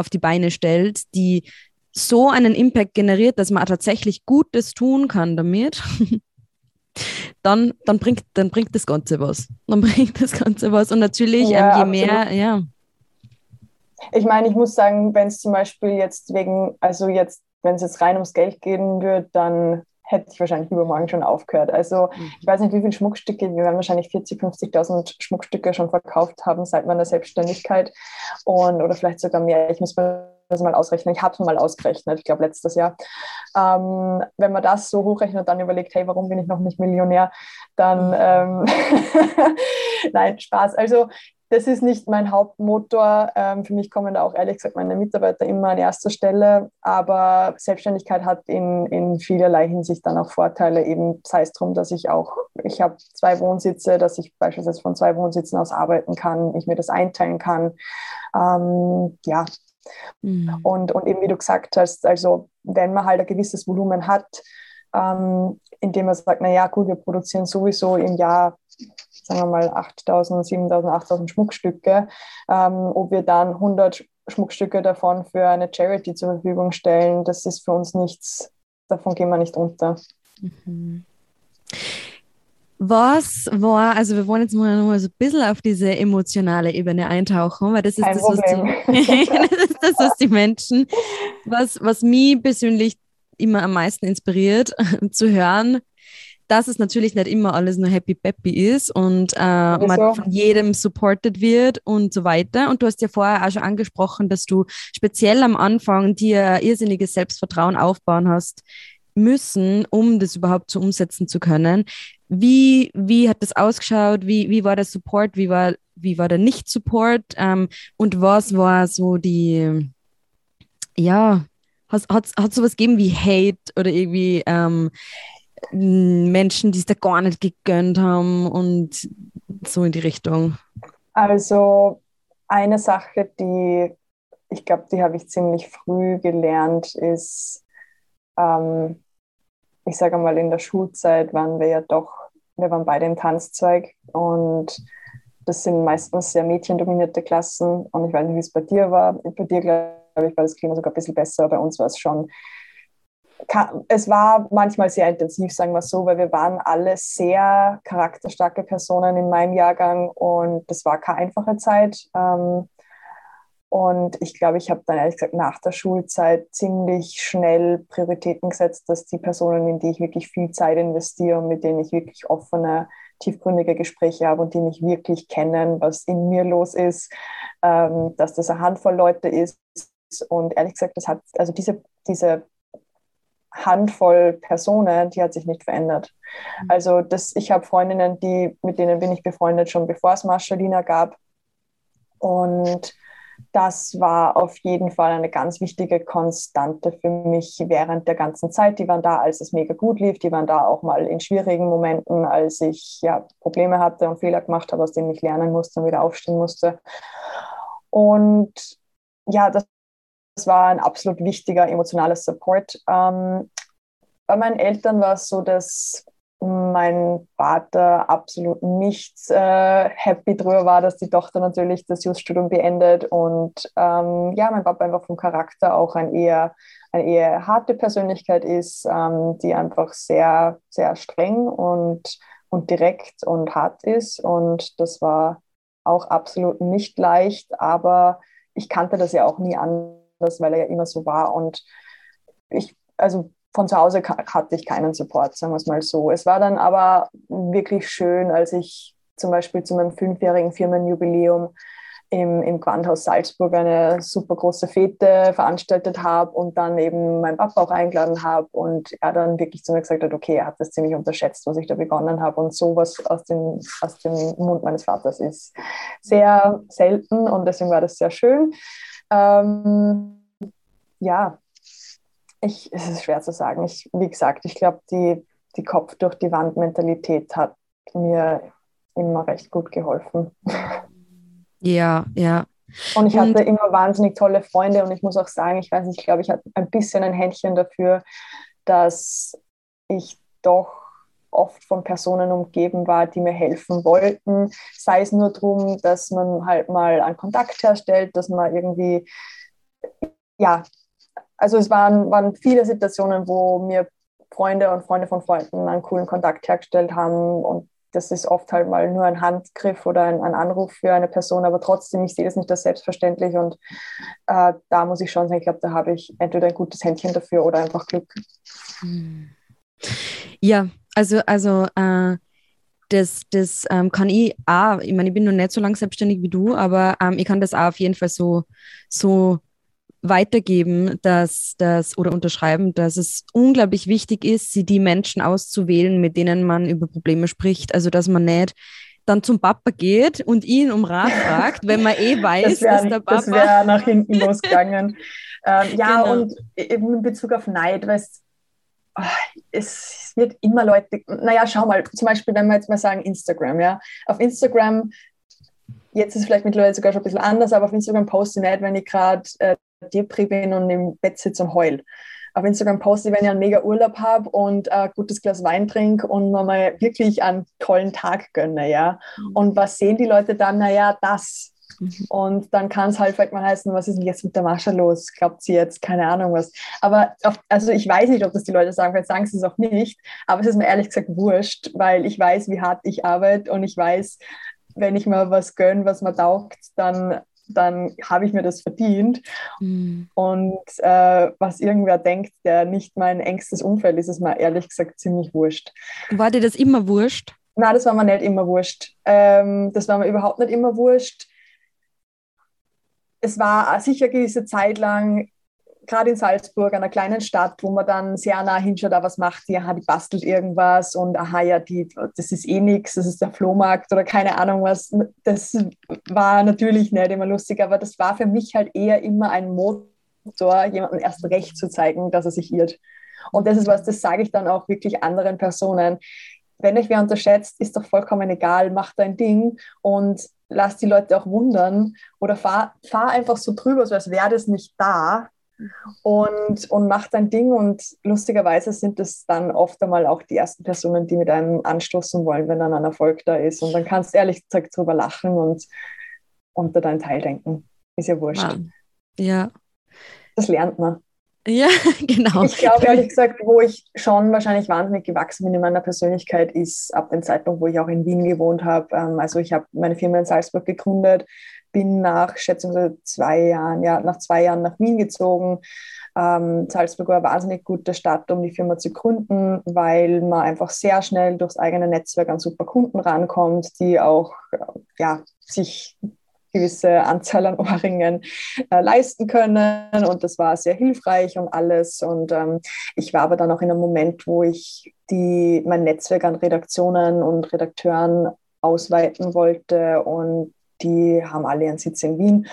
auf die Beine stellt, die so einen Impact generiert, dass man tatsächlich Gutes tun kann damit, dann, dann, bringt, dann bringt das Ganze was. Dann bringt das Ganze was. Und natürlich, ja, ähm, je absolut. mehr, ja. Ich meine, ich muss sagen, wenn es zum Beispiel jetzt wegen, also jetzt, wenn es jetzt rein ums Geld gehen würde, dann hätte ich wahrscheinlich übermorgen schon aufgehört. Also mhm. ich weiß nicht, wie viele Schmuckstücke, wir werden wahrscheinlich 40.000, 50 50.000 Schmuckstücke schon verkauft haben seit meiner Selbstständigkeit und oder vielleicht sogar mehr. Ich muss mir das mal ausrechnen. Ich habe es mal ausgerechnet, ich glaube letztes Jahr. Ähm, wenn man das so hochrechnet und dann überlegt, hey, warum bin ich noch nicht Millionär, dann mhm. ähm, nein, Spaß. Also das ist nicht mein Hauptmotor. Ähm, für mich kommen da auch ehrlich gesagt meine Mitarbeiter immer an erster Stelle. Aber Selbstständigkeit hat in, in vielerlei Hinsicht dann auch Vorteile. Eben sei es darum, dass ich auch, ich habe zwei Wohnsitze, dass ich beispielsweise von zwei Wohnsitzen aus arbeiten kann, ich mir das einteilen kann. Ähm, ja. Mhm. Und, und eben wie du gesagt hast, also wenn man halt ein gewisses Volumen hat, ähm, indem man sagt, naja, gut, wir produzieren sowieso im Jahr sagen wir mal 8000, 7000, 8000 Schmuckstücke, ähm, ob wir dann 100 Schmuckstücke davon für eine Charity zur Verfügung stellen, das ist für uns nichts, davon gehen wir nicht unter. Mhm. Was war, also wir wollen jetzt mal noch mal so ein bisschen auf diese emotionale Ebene eintauchen, weil das ist, das, was die, das ist das, was die Menschen, was, was mich persönlich immer am meisten inspiriert, zu hören, dass es natürlich nicht immer alles nur happy peppy ist und äh, man von jedem supported wird und so weiter. Und du hast ja vorher auch schon angesprochen, dass du speziell am Anfang dir irrsinniges Selbstvertrauen aufbauen hast müssen, um das überhaupt so umsetzen zu können. Wie, wie hat das ausgeschaut? Wie, wie war der Support? Wie war, wie war der Nicht-Support? Ähm, und was war so die, ja, hat es sowas gegeben wie Hate oder irgendwie ähm, Menschen, die es da gar nicht gegönnt haben und so in die Richtung? Also eine Sache, die ich glaube, die habe ich ziemlich früh gelernt, ist, ähm, ich sage mal, in der Schulzeit waren wir ja doch, wir waren beide im Tanzzweig und das sind meistens sehr mädchendominierte Klassen und ich weiß nicht, wie es bei dir war. Bei dir, glaube ich, war das Klima sogar ein bisschen besser. Bei uns war es schon es war manchmal sehr intensiv, sagen wir so, weil wir waren alle sehr charakterstarke Personen in meinem Jahrgang und das war keine einfache Zeit. Ähm, und ich glaube, ich habe dann ehrlich gesagt nach der Schulzeit ziemlich schnell Prioritäten gesetzt, dass die Personen, in die ich wirklich viel Zeit investiere und mit denen ich wirklich offene, tiefgründige Gespräche habe und die mich wirklich kennen, was in mir los ist, ähm, dass das eine Handvoll Leute ist. Und ehrlich gesagt, das hat, also diese, diese Handvoll Personen, die hat sich nicht verändert. Mhm. Also das, ich habe Freundinnen, die, mit denen bin ich befreundet, schon bevor es Marschalina gab. Und das war auf jeden Fall eine ganz wichtige Konstante für mich während der ganzen Zeit. Die waren da, als es mega gut lief. Die waren da auch mal in schwierigen Momenten, als ich ja, Probleme hatte und Fehler gemacht habe, aus denen ich lernen musste und wieder aufstehen musste. Und ja, das das war ein absolut wichtiger emotionaler Support. Ähm, bei meinen Eltern war es so, dass mein Vater absolut nicht äh, happy drüber war, dass die Tochter natürlich das Just-Studium beendet. Und ähm, ja, mein Papa einfach vom Charakter auch ein eher, eine eher harte Persönlichkeit ist, ähm, die einfach sehr, sehr streng und, und direkt und hart ist. Und das war auch absolut nicht leicht, aber ich kannte das ja auch nie an anders, weil er ja immer so war. Und ich, also von zu Hause hatte ich keinen Support, sagen wir es mal so. Es war dann aber wirklich schön, als ich zum Beispiel zu meinem fünfjährigen Firmenjubiläum im, im Gewandhaus Salzburg eine super große Fete veranstaltet habe und dann eben meinen Papa auch eingeladen habe und er dann wirklich zu mir gesagt hat, okay, er hat das ziemlich unterschätzt, was ich da begonnen habe und sowas aus dem, aus dem Mund meines Vaters ist sehr selten und deswegen war das sehr schön. Ähm, ja, ich, es ist schwer zu sagen. Ich, wie gesagt, ich glaube, die, die Kopf durch die Wand-Mentalität hat mir immer recht gut geholfen. Ja, ja. Und ich hatte und, immer wahnsinnig tolle Freunde und ich muss auch sagen, ich weiß nicht, ich glaube, ich hatte ein bisschen ein Händchen dafür, dass ich doch oft von Personen umgeben war, die mir helfen wollten. Sei es nur darum, dass man halt mal einen Kontakt herstellt, dass man irgendwie, ja, also es waren, waren viele Situationen, wo mir Freunde und Freunde von Freunden einen coolen Kontakt hergestellt haben und das ist oft halt mal nur ein Handgriff oder ein, ein Anruf für eine Person, aber trotzdem, ich sehe das nicht als selbstverständlich und äh, da muss ich schon sagen, ich glaube, da habe ich entweder ein gutes Händchen dafür oder einfach Glück. Ja, also, also äh, das, das ähm, kann ich auch, ich meine, ich bin noch nicht so lange selbstständig wie du, aber ähm, ich kann das auch auf jeden Fall so, so weitergeben, dass das oder unterschreiben, dass es unglaublich wichtig ist, sie die Menschen auszuwählen, mit denen man über Probleme spricht. Also dass man nicht dann zum Papa geht und ihn um Rat fragt, wenn man eh weiß, das wär, dass der Papa. Das wäre nach hinten losgegangen. ähm, ja, genau. und eben in Bezug auf Neid, weißt es wird immer Leute, naja, schau mal, zum Beispiel, wenn wir jetzt mal sagen Instagram, ja, auf Instagram, jetzt ist es vielleicht mittlerweile sogar schon ein bisschen anders, aber auf Instagram poste ich nicht, wenn ich gerade äh, Depri bin und im Bett sitze und heul. Auf Instagram poste ich, wenn ich einen mega Urlaub habe und ein gutes Glas Wein trinke und mir mal wirklich einen tollen Tag gönne, ja. Mhm. Und was sehen die Leute dann? Naja, das, Mhm. Und dann kann es halt vielleicht mal heißen, was ist denn jetzt mit der Mascha los? Glaubt sie jetzt, keine Ahnung was. Aber auf, also ich weiß nicht, ob das die Leute sagen, vielleicht sagen sie es auch nicht, aber es ist mir ehrlich gesagt wurscht, weil ich weiß, wie hart ich arbeite und ich weiß, wenn ich mal was gönne, was mir taugt, dann dann habe ich mir das verdient. Mhm. Und äh, was irgendwer denkt, der nicht mein engstes Umfeld ist, ist mir ehrlich gesagt ziemlich wurscht. War dir das immer wurscht? Nein, das war mir nicht immer wurscht. Ähm, das war mir überhaupt nicht immer wurscht es war sicher gewisse Zeit lang, gerade in Salzburg, einer kleinen Stadt, wo man dann sehr nah hinschaut, da was macht die, aha, die bastelt irgendwas und aha, ja, die, das ist eh nichts, das ist der Flohmarkt oder keine Ahnung was. Das war natürlich nicht immer lustig, aber das war für mich halt eher immer ein Motor jemandem erst recht zu zeigen, dass er sich irrt. Und das ist was, das sage ich dann auch wirklich anderen Personen. Wenn euch wer unterschätzt, ist doch vollkommen egal, mach dein Ding und lass die Leute auch wundern oder fahr, fahr einfach so drüber, so als wäre das nicht da und, und mach dein Ding. Und lustigerweise sind es dann oft einmal auch die ersten Personen, die mit einem anstoßen wollen, wenn dann ein Erfolg da ist. Und dann kannst du ehrlich gesagt drüber lachen und unter deinen Teil denken. Ist ja wurscht. Wow. Ja. Das lernt man. Ja, genau. Ich glaube ehrlich gesagt, wo ich schon wahrscheinlich wahnsinnig gewachsen bin in meiner Persönlichkeit, ist ab dem Zeitpunkt, wo ich auch in Wien gewohnt habe. Ähm, also ich habe meine Firma in Salzburg gegründet, bin nach schätzungsweise zwei Jahren, ja, nach zwei Jahren nach Wien gezogen. Ähm, Salzburg war eine wahnsinnig gute Stadt, um die Firma zu gründen, weil man einfach sehr schnell durchs eigene Netzwerk an super Kunden rankommt, die auch ja, sich gewisse Anzahl an Ohrringen äh, leisten können. Und das war sehr hilfreich und alles. Und ähm, ich war aber dann auch in einem Moment, wo ich die, mein Netzwerk an Redaktionen und Redakteuren ausweiten wollte. Und die haben alle ihren Sitz in Wien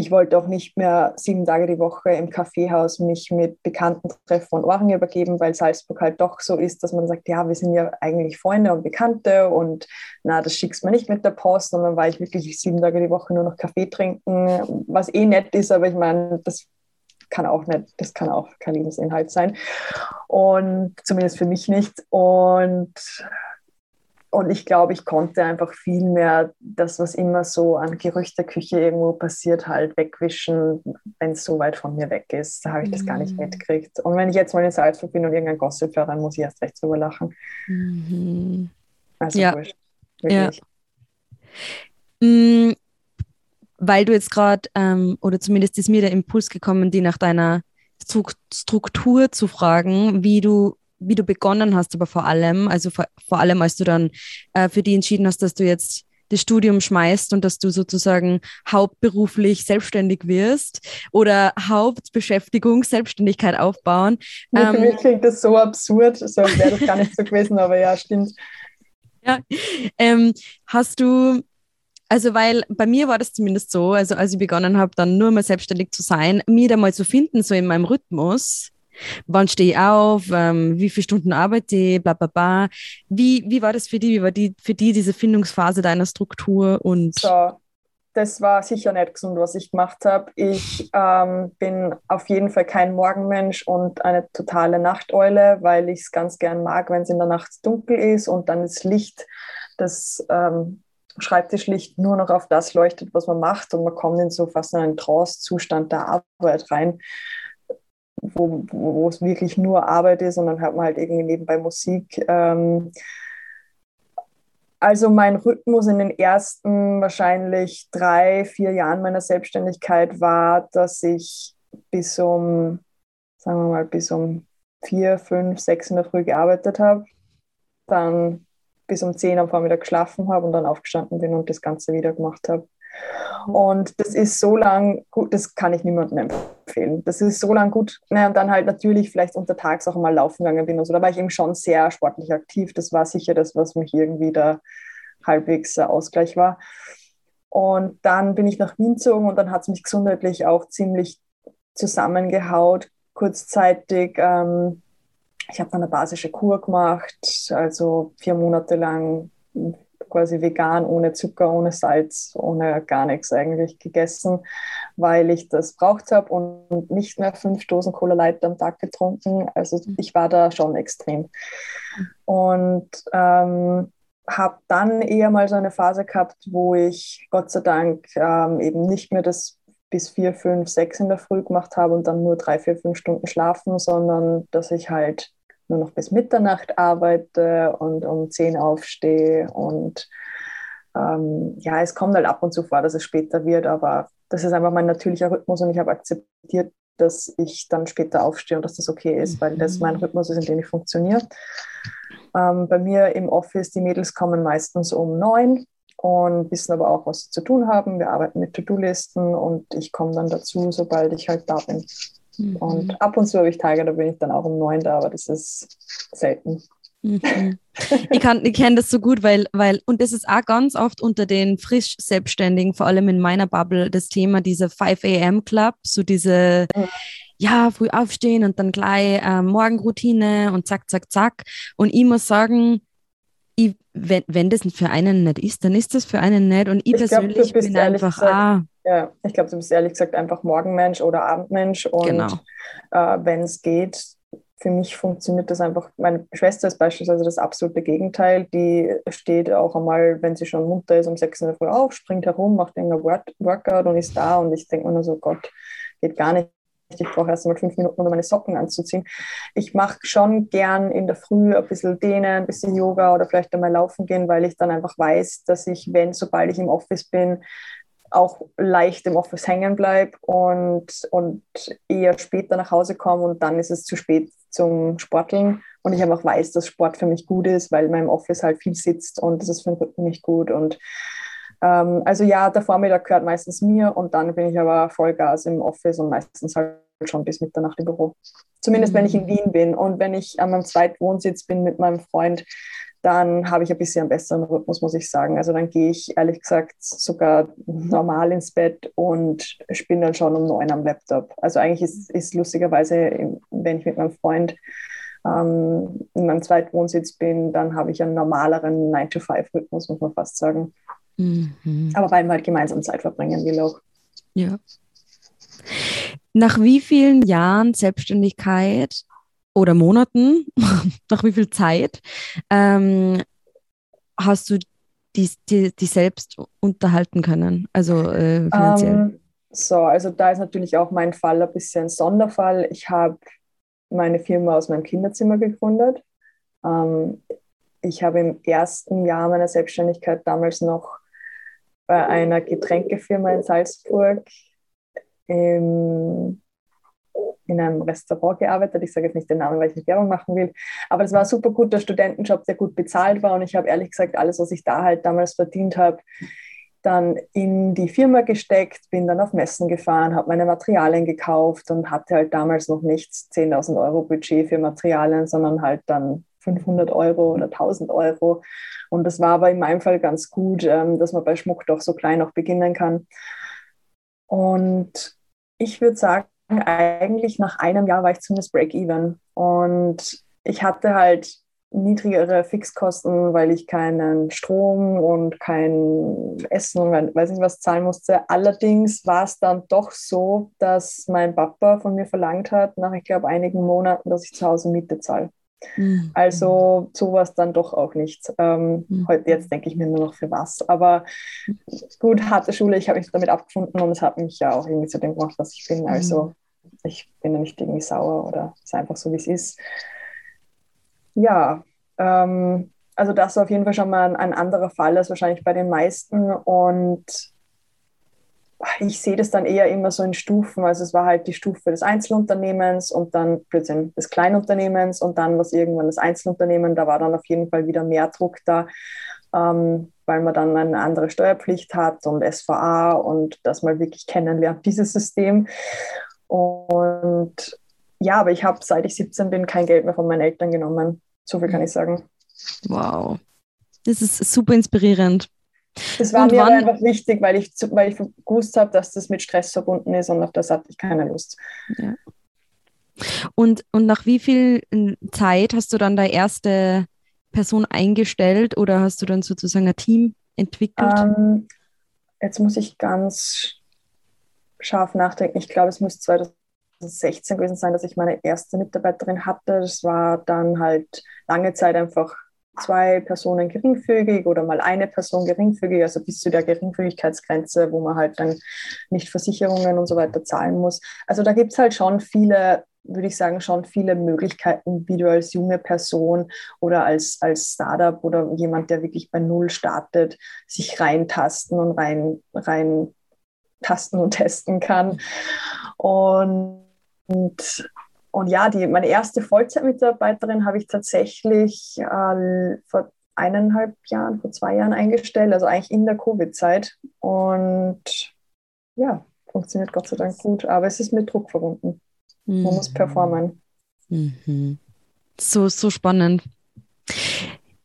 ich wollte auch nicht mehr sieben Tage die Woche im Kaffeehaus mich mit Bekannten treffen und Ohrringe übergeben, weil Salzburg halt doch so ist, dass man sagt, ja, wir sind ja eigentlich Freunde und Bekannte und na, das schickst man nicht mit der Post. Dann war ich wirklich sieben Tage die Woche nur noch Kaffee trinken, was eh nett ist, aber ich meine, das kann auch nicht, das kann auch kein Lebensinhalt sein. Und zumindest für mich nicht. Und und ich glaube, ich konnte einfach viel mehr das, was immer so an Gerüchteküche irgendwo passiert, halt wegwischen, wenn es so weit von mir weg ist. Da habe ich das mhm. gar nicht mhm. mitgekriegt. Und wenn ich jetzt mal in Salzburg bin und irgendein Gossip höre, dann muss ich erst recht drüber lachen. Mhm. Also ja. Wurscht. Wirklich. Ja. Mhm, weil du jetzt gerade, ähm, oder zumindest ist mir der Impuls gekommen, die nach deiner Struktur zu fragen, wie du wie du begonnen hast, aber vor allem, also vor, vor allem, als du dann äh, für die entschieden hast, dass du jetzt das Studium schmeißt und dass du sozusagen hauptberuflich selbstständig wirst oder Hauptbeschäftigung, Selbstständigkeit aufbauen. Für ähm, mich klingt das so absurd, so wäre das gar nicht so gewesen, aber ja, stimmt. Ja, ähm, hast du, also weil bei mir war das zumindest so, also als ich begonnen habe, dann nur mal selbstständig zu sein, mir da mal zu finden, so in meinem Rhythmus, wann stehe ich auf, ähm, wie viele Stunden arbeite ich, bla bla bla. Wie, wie war das für dich? Wie war die, für die diese Findungsphase deiner Struktur? Und so, das war sicher nicht gesund, was ich gemacht habe. Ich ähm, bin auf jeden Fall kein Morgenmensch und eine totale Nachteule, weil ich es ganz gern mag, wenn es in der Nacht dunkel ist und dann das Licht, das ähm, Schreibtischlicht nur noch auf das leuchtet, was man macht und man kommt in so fast einen Trance-Zustand der Arbeit rein wo, wo es wirklich nur Arbeit ist und dann hört man halt irgendwie nebenbei Musik. Ähm, also mein Rhythmus in den ersten wahrscheinlich drei, vier Jahren meiner Selbstständigkeit war, dass ich bis um, sagen wir mal, bis um vier, fünf, sechs in der Früh gearbeitet habe, dann bis um zehn am Vormittag geschlafen habe und dann aufgestanden bin und das Ganze wieder gemacht habe. Und das ist so lang gut, das kann ich niemandem empfehlen. Das ist so lang gut. Naja, und dann halt natürlich vielleicht untertags auch mal laufen gegangen bin und so. Da war ich eben schon sehr sportlich aktiv. Das war sicher das, was mich irgendwie da halbwegs Ausgleich war. Und dann bin ich nach Wien gezogen und dann hat es mich gesundheitlich auch ziemlich zusammengehaut, kurzzeitig. Ähm, ich habe dann eine basische Kur gemacht, also vier Monate lang quasi vegan, ohne Zucker, ohne Salz, ohne gar nichts eigentlich gegessen, weil ich das braucht habe und nicht mehr fünf Dosen Cola Light am Tag getrunken. Also mhm. ich war da schon extrem. Und ähm, habe dann eher mal so eine Phase gehabt, wo ich Gott sei Dank ähm, eben nicht mehr das bis vier, fünf, sechs in der Früh gemacht habe und dann nur drei, vier, fünf Stunden schlafen, sondern dass ich halt nur noch bis Mitternacht arbeite und um 10 aufstehe. Und ähm, ja, es kommt halt ab und zu vor, dass es später wird, aber das ist einfach mein natürlicher Rhythmus und ich habe akzeptiert, dass ich dann später aufstehe und dass das okay ist, weil das mein mhm. Rhythmus ist, in dem ich funktioniere. Ähm, bei mir im Office, die Mädels kommen meistens um neun und wissen aber auch, was sie zu tun haben. Wir arbeiten mit To-Do-Listen und ich komme dann dazu, sobald ich halt da bin. Mhm. Und ab und zu habe ich Tage, da bin ich dann auch um neun da, aber das ist selten. Mhm. Ich, ich kenne das so gut, weil, weil, und das ist auch ganz oft unter den frisch Selbstständigen, vor allem in meiner Bubble, das Thema dieser 5 a.m. Club, so diese, mhm. ja, früh aufstehen und dann gleich äh, Morgenroutine und zack, zack, zack. Und ich muss sagen, ich, wenn, wenn das für einen nicht ist, dann ist das für einen nicht. Und ich, ich persönlich glaub, bin einfach, gesagt, ah, ja, ich glaube, du bist ehrlich gesagt einfach Morgenmensch oder Abendmensch. Und genau. äh, wenn es geht, für mich funktioniert das einfach. Meine Schwester ist beispielsweise das absolute Gegenteil. Die steht auch einmal, wenn sie schon munter ist, um 6 Uhr früh auf, springt herum, macht irgendein Workout und ist da. Und ich denke mir nur so, Gott, geht gar nicht. Ich brauche erst einmal fünf Minuten, um meine Socken anzuziehen. Ich mache schon gern in der Früh ein bisschen Dehnen, ein bisschen Yoga oder vielleicht einmal laufen gehen, weil ich dann einfach weiß, dass ich, wenn, sobald ich im Office bin, auch leicht im Office hängen bleibe und, und eher später nach Hause komme und dann ist es zu spät zum Sporteln. Und ich einfach weiß, dass Sport für mich gut ist, weil man im Office halt viel sitzt und das ist für nicht gut. Und ähm, also ja, der Vormittag gehört meistens mir und dann bin ich aber Vollgas im Office und meistens halt schon bis Mitternacht im Büro. Zumindest mhm. wenn ich in mhm. Wien bin und wenn ich an meinem zweiten Wohnsitz bin mit meinem Freund, dann habe ich ein bisschen einen besseren Rhythmus, muss ich sagen. Also dann gehe ich ehrlich gesagt sogar normal ins Bett und bin dann schon um neun am Laptop. Also eigentlich ist, ist lustigerweise, wenn ich mit meinem Freund ähm, in meinem zweiten Wohnsitz bin, dann habe ich einen normaleren 9-to-5-Rhythmus, muss man fast sagen. Mhm. Aber weil man halt gemeinsam Zeit verbringen will auch. Ja. Nach wie vielen Jahren Selbstständigkeit oder Monaten, nach wie viel Zeit, ähm, hast du die, die, die selbst unterhalten können, also äh, finanziell? Um, ähm, so, also da ist natürlich auch mein Fall ein bisschen Sonderfall. Ich habe meine Firma aus meinem Kinderzimmer gegründet. Ähm, ich habe im ersten Jahr meiner Selbstständigkeit damals noch bei einer Getränkefirma in Salzburg im in einem Restaurant gearbeitet. Ich sage jetzt nicht den Namen, weil ich nicht Werbung machen will. Aber es war ein super guter Studentenjob, der gut bezahlt war. Und ich habe ehrlich gesagt alles, was ich da halt damals verdient habe, dann in die Firma gesteckt, bin dann auf Messen gefahren, habe meine Materialien gekauft und hatte halt damals noch nicht 10.000 Euro Budget für Materialien, sondern halt dann 500 Euro oder 1000 Euro. Und das war aber in meinem Fall ganz gut, ähm, dass man bei Schmuck doch so klein auch beginnen kann. Und ich würde sagen, eigentlich nach einem Jahr war ich zumindest Break-Even. Und ich hatte halt niedrigere Fixkosten, weil ich keinen Strom und kein Essen und weiß nicht was zahlen musste. Allerdings war es dann doch so, dass mein Papa von mir verlangt hat, nach ich glaube einigen Monaten, dass ich zu Hause Miete zahle. Mhm. Also sowas dann doch auch nicht. Ähm, mhm. Heute jetzt denke ich mir nur noch für was. Aber gut, harte Schule, ich habe mich damit abgefunden und es hat mich ja auch irgendwie zu dem gemacht, was ich bin. Also mhm ich bin da nicht irgendwie sauer oder es ist einfach so, wie es ist. Ja, ähm, also das ist auf jeden Fall schon mal ein, ein, anderer Fall als wahrscheinlich bei den meisten und ich sehe das dann eher immer so in Stufen. Also es war halt die Stufe des Einzelunternehmens und dann plötzlich des Kleinunternehmens und dann was irgendwann das Einzelunternehmen. Da war dann auf jeden Fall wieder mehr Druck da, ähm, weil man dann eine andere Steuerpflicht hat und SVA und das mal wirklich kennenlernt, dieses System. Und ja, aber ich habe, seit ich 17 bin, kein Geld mehr von meinen Eltern genommen. So viel kann ich sagen. Wow. Das ist super inspirierend. Das war und mir wann... einfach wichtig, weil ich, weil ich gewusst habe, dass das mit Stress verbunden ist und auf das hatte ich keine Lust. Ja. Und, und nach wie viel Zeit hast du dann da erste Person eingestellt oder hast du dann sozusagen ein Team entwickelt? Ähm, jetzt muss ich ganz scharf nachdenken. Ich glaube, es muss 2016 gewesen sein, dass ich meine erste Mitarbeiterin hatte. Das war dann halt lange Zeit einfach zwei Personen geringfügig oder mal eine Person geringfügig, also bis zu der Geringfügigkeitsgrenze, wo man halt dann nicht Versicherungen und so weiter zahlen muss. Also da gibt es halt schon viele, würde ich sagen, schon viele Möglichkeiten, wie du als junge Person oder als, als Startup oder jemand, der wirklich bei Null startet, sich reintasten und rein, rein tasten und testen kann. Und, und, und ja, die, meine erste Vollzeitmitarbeiterin habe ich tatsächlich äh, vor eineinhalb Jahren, vor zwei Jahren eingestellt, also eigentlich in der Covid-Zeit. Und ja, funktioniert Gott sei Dank gut, aber es ist mit Druck verbunden. Man mhm. muss performen. Mhm. So, so spannend.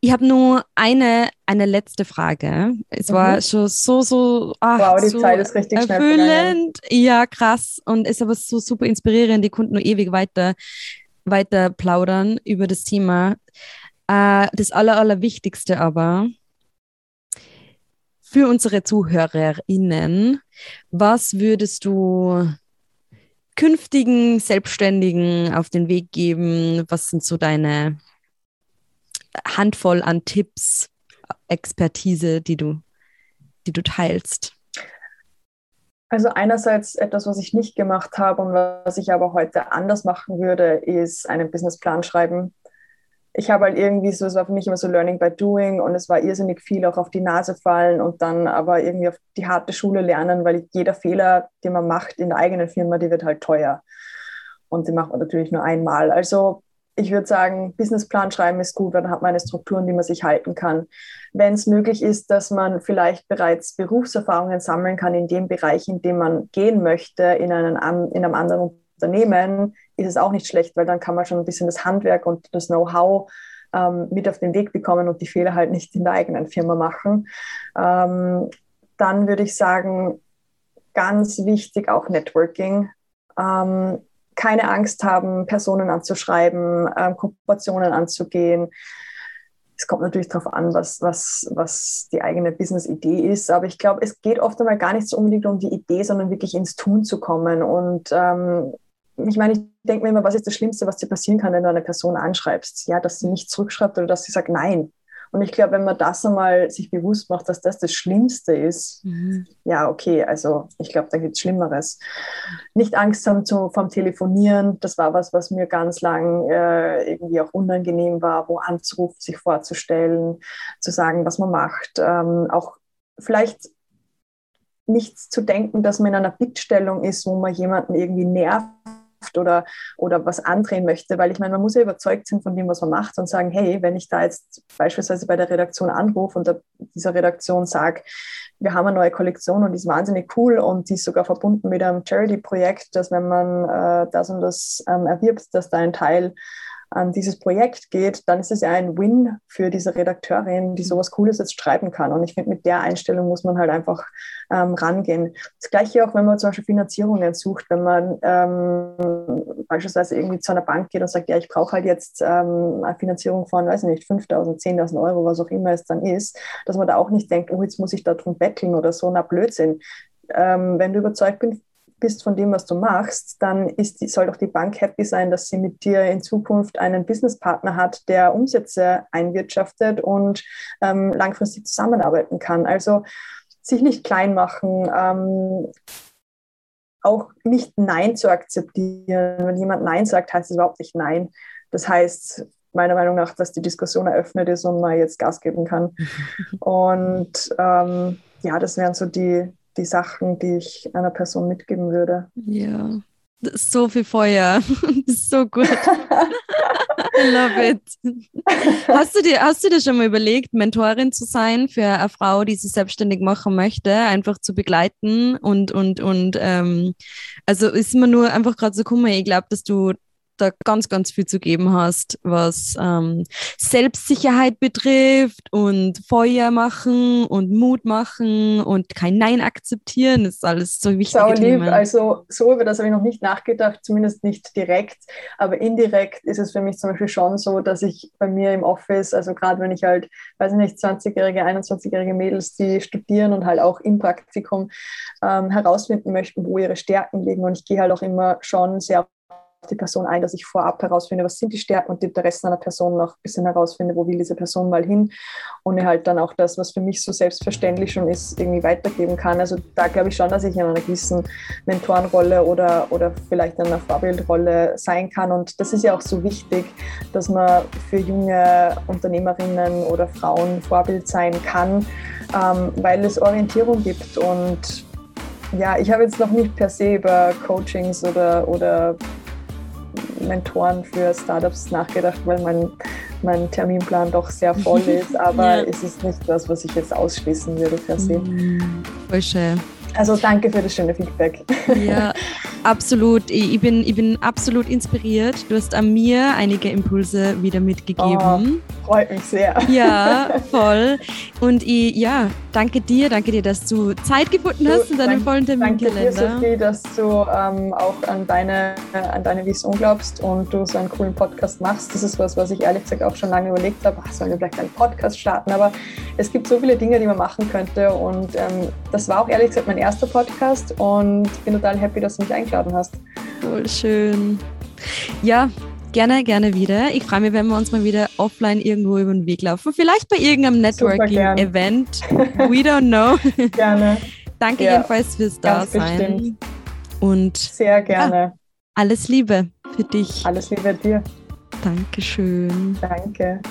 Ich habe nur eine, eine letzte Frage. Es mhm. war schon so, so, ach, wow, die so Zeit ist richtig erfüllend. Ja, krass. Und ist aber so super inspirierend. Die konnten nur ewig weiter, weiter plaudern über das Thema. Äh, das Aller, Allerwichtigste aber für unsere ZuhörerInnen, was würdest du künftigen Selbstständigen auf den Weg geben? Was sind so deine Handvoll an Tipps, Expertise, die du, die du teilst? Also einerseits etwas, was ich nicht gemacht habe und was ich aber heute anders machen würde, ist einen Businessplan schreiben. Ich habe halt irgendwie so, es war für mich immer so Learning by Doing und es war irrsinnig viel auch auf die Nase fallen und dann aber irgendwie auf die harte Schule lernen, weil jeder Fehler, den man macht in der eigenen Firma, die wird halt teuer. Und die macht man natürlich nur einmal. Also ich würde sagen, Businessplan schreiben ist gut, weil dann hat man eine Struktur, an die man sich halten kann. Wenn es möglich ist, dass man vielleicht bereits Berufserfahrungen sammeln kann in dem Bereich, in dem man gehen möchte, in, einen, in einem anderen Unternehmen, ist es auch nicht schlecht, weil dann kann man schon ein bisschen das Handwerk und das Know-how ähm, mit auf den Weg bekommen und die Fehler halt nicht in der eigenen Firma machen. Ähm, dann würde ich sagen, ganz wichtig auch Networking. Ähm, keine Angst haben, Personen anzuschreiben, ähm, Kooperationen anzugehen. Es kommt natürlich darauf an, was, was, was die eigene Business-Idee ist. Aber ich glaube, es geht oft einmal gar nicht so unbedingt um die Idee, sondern wirklich ins Tun zu kommen. Und ähm, ich meine, ich denke mir immer, was ist das Schlimmste, was dir passieren kann, wenn du eine Person anschreibst? Ja, dass sie nicht zurückschreibt oder dass sie sagt Nein. Und ich glaube, wenn man das einmal sich bewusst macht, dass das das Schlimmste ist, mhm. ja, okay, also ich glaube, da gibt es Schlimmeres. Nicht Angst haben zu, vom Telefonieren, das war was, was mir ganz lang äh, irgendwie auch unangenehm war, wo anzurufen, sich vorzustellen, zu sagen, was man macht. Ähm, auch vielleicht nicht zu denken, dass man in einer Bittstellung ist, wo man jemanden irgendwie nervt oder, oder was andrehen möchte, weil ich meine, man muss ja überzeugt sein von dem, was man macht und sagen, hey, wenn ich da jetzt beispielsweise bei der Redaktion anrufe und dieser Redaktion sage, wir haben eine neue Kollektion und die ist wahnsinnig cool und die ist sogar verbunden mit einem Charity-Projekt, dass wenn man äh, das und das ähm, erwirbt, dass da ein Teil an dieses Projekt geht, dann ist es ja ein Win für diese Redakteurin, die sowas Cooles jetzt schreiben kann. Und ich finde, mit der Einstellung muss man halt einfach ähm, rangehen. Das Gleiche auch, wenn man zum Beispiel Finanzierungen sucht, wenn man ähm, beispielsweise irgendwie zu einer Bank geht und sagt, ja, ich brauche halt jetzt ähm, eine Finanzierung von, weiß ich nicht, 5.000, 10.000 Euro, was auch immer es dann ist, dass man da auch nicht denkt, oh, jetzt muss ich da drum betteln oder so, na Blödsinn. Ähm, wenn du überzeugt bist, bist von dem, was du machst, dann ist soll doch die Bank happy sein, dass sie mit dir in Zukunft einen Businesspartner hat, der Umsätze einwirtschaftet und ähm, langfristig zusammenarbeiten kann. Also sich nicht klein machen, ähm, auch nicht Nein zu akzeptieren. Wenn jemand Nein sagt, heißt es überhaupt nicht Nein. Das heißt, meiner Meinung nach, dass die Diskussion eröffnet ist und man jetzt Gas geben kann. Und ähm, ja, das wären so die, die Sachen, die ich einer Person mitgeben würde. Ja, so viel Feuer. Das ist so gut. I love it. Hast du, dir, hast du dir schon mal überlegt, Mentorin zu sein für eine Frau, die sich selbstständig machen möchte, einfach zu begleiten und, und, und ähm, also ist mir nur einfach gerade so, guck ich glaube, dass du da ganz, ganz viel zu geben hast, was ähm, Selbstsicherheit betrifft und Feuer machen und Mut machen und kein Nein akzeptieren. Das ist alles so wichtig. Sau lieb. Also so über das habe ich noch nicht nachgedacht, zumindest nicht direkt, aber indirekt ist es für mich zum Beispiel schon so, dass ich bei mir im Office, also gerade wenn ich halt, weiß ich nicht, 20-jährige, 21-jährige Mädels, die studieren und halt auch im Praktikum ähm, herausfinden möchten, wo ihre Stärken liegen und ich gehe halt auch immer schon sehr die Person ein, dass ich vorab herausfinde, was sind die Stärken und die Interessen einer Person noch ein bisschen herausfinde, wo will diese Person mal hin und halt dann auch das, was für mich so selbstverständlich schon ist, irgendwie weitergeben kann. Also da glaube ich schon, dass ich in einer gewissen Mentorenrolle oder, oder vielleicht in einer Vorbildrolle sein kann und das ist ja auch so wichtig, dass man für junge Unternehmerinnen oder Frauen Vorbild sein kann, ähm, weil es Orientierung gibt und ja, ich habe jetzt noch nicht per se über Coachings oder, oder Mentoren für Startups nachgedacht, weil mein, mein Terminplan doch sehr voll ist. Aber ja. es ist nicht das, was ich jetzt ausschließen würde per se. Mm, voll schön. Also danke für das schöne Feedback. Ja. absolut. Ich, bin, ich bin absolut inspiriert. Du hast an mir einige Impulse wieder mitgegeben. Oh, freut mich sehr. Ja, voll. Und ich, ja, danke dir, danke dir, dass du Zeit gefunden hast du, in deinem vollen Terminkalender. Danke dir, Sophie, dass du ähm, auch an deine, äh, an deine Vision glaubst und du so einen coolen Podcast machst. Das ist was, was ich ehrlich gesagt auch schon lange überlegt habe. Ach, sollen wir vielleicht einen Podcast starten? Aber es gibt so viele Dinge, die man machen könnte. Und ähm, das war auch ehrlich gesagt mein erster Podcast und ich bin total happy, dass du mich eingeladen hast. Voll schön. Ja, gerne, gerne wieder. Ich freue mich, wenn wir uns mal wieder offline irgendwo über den Weg laufen. Vielleicht bei irgendeinem Networking-Event. We don't know. gerne. Danke ja, jedenfalls fürs Dasein. Und sehr gerne. Ja, alles Liebe für dich. Alles Liebe dir. Dankeschön. Danke.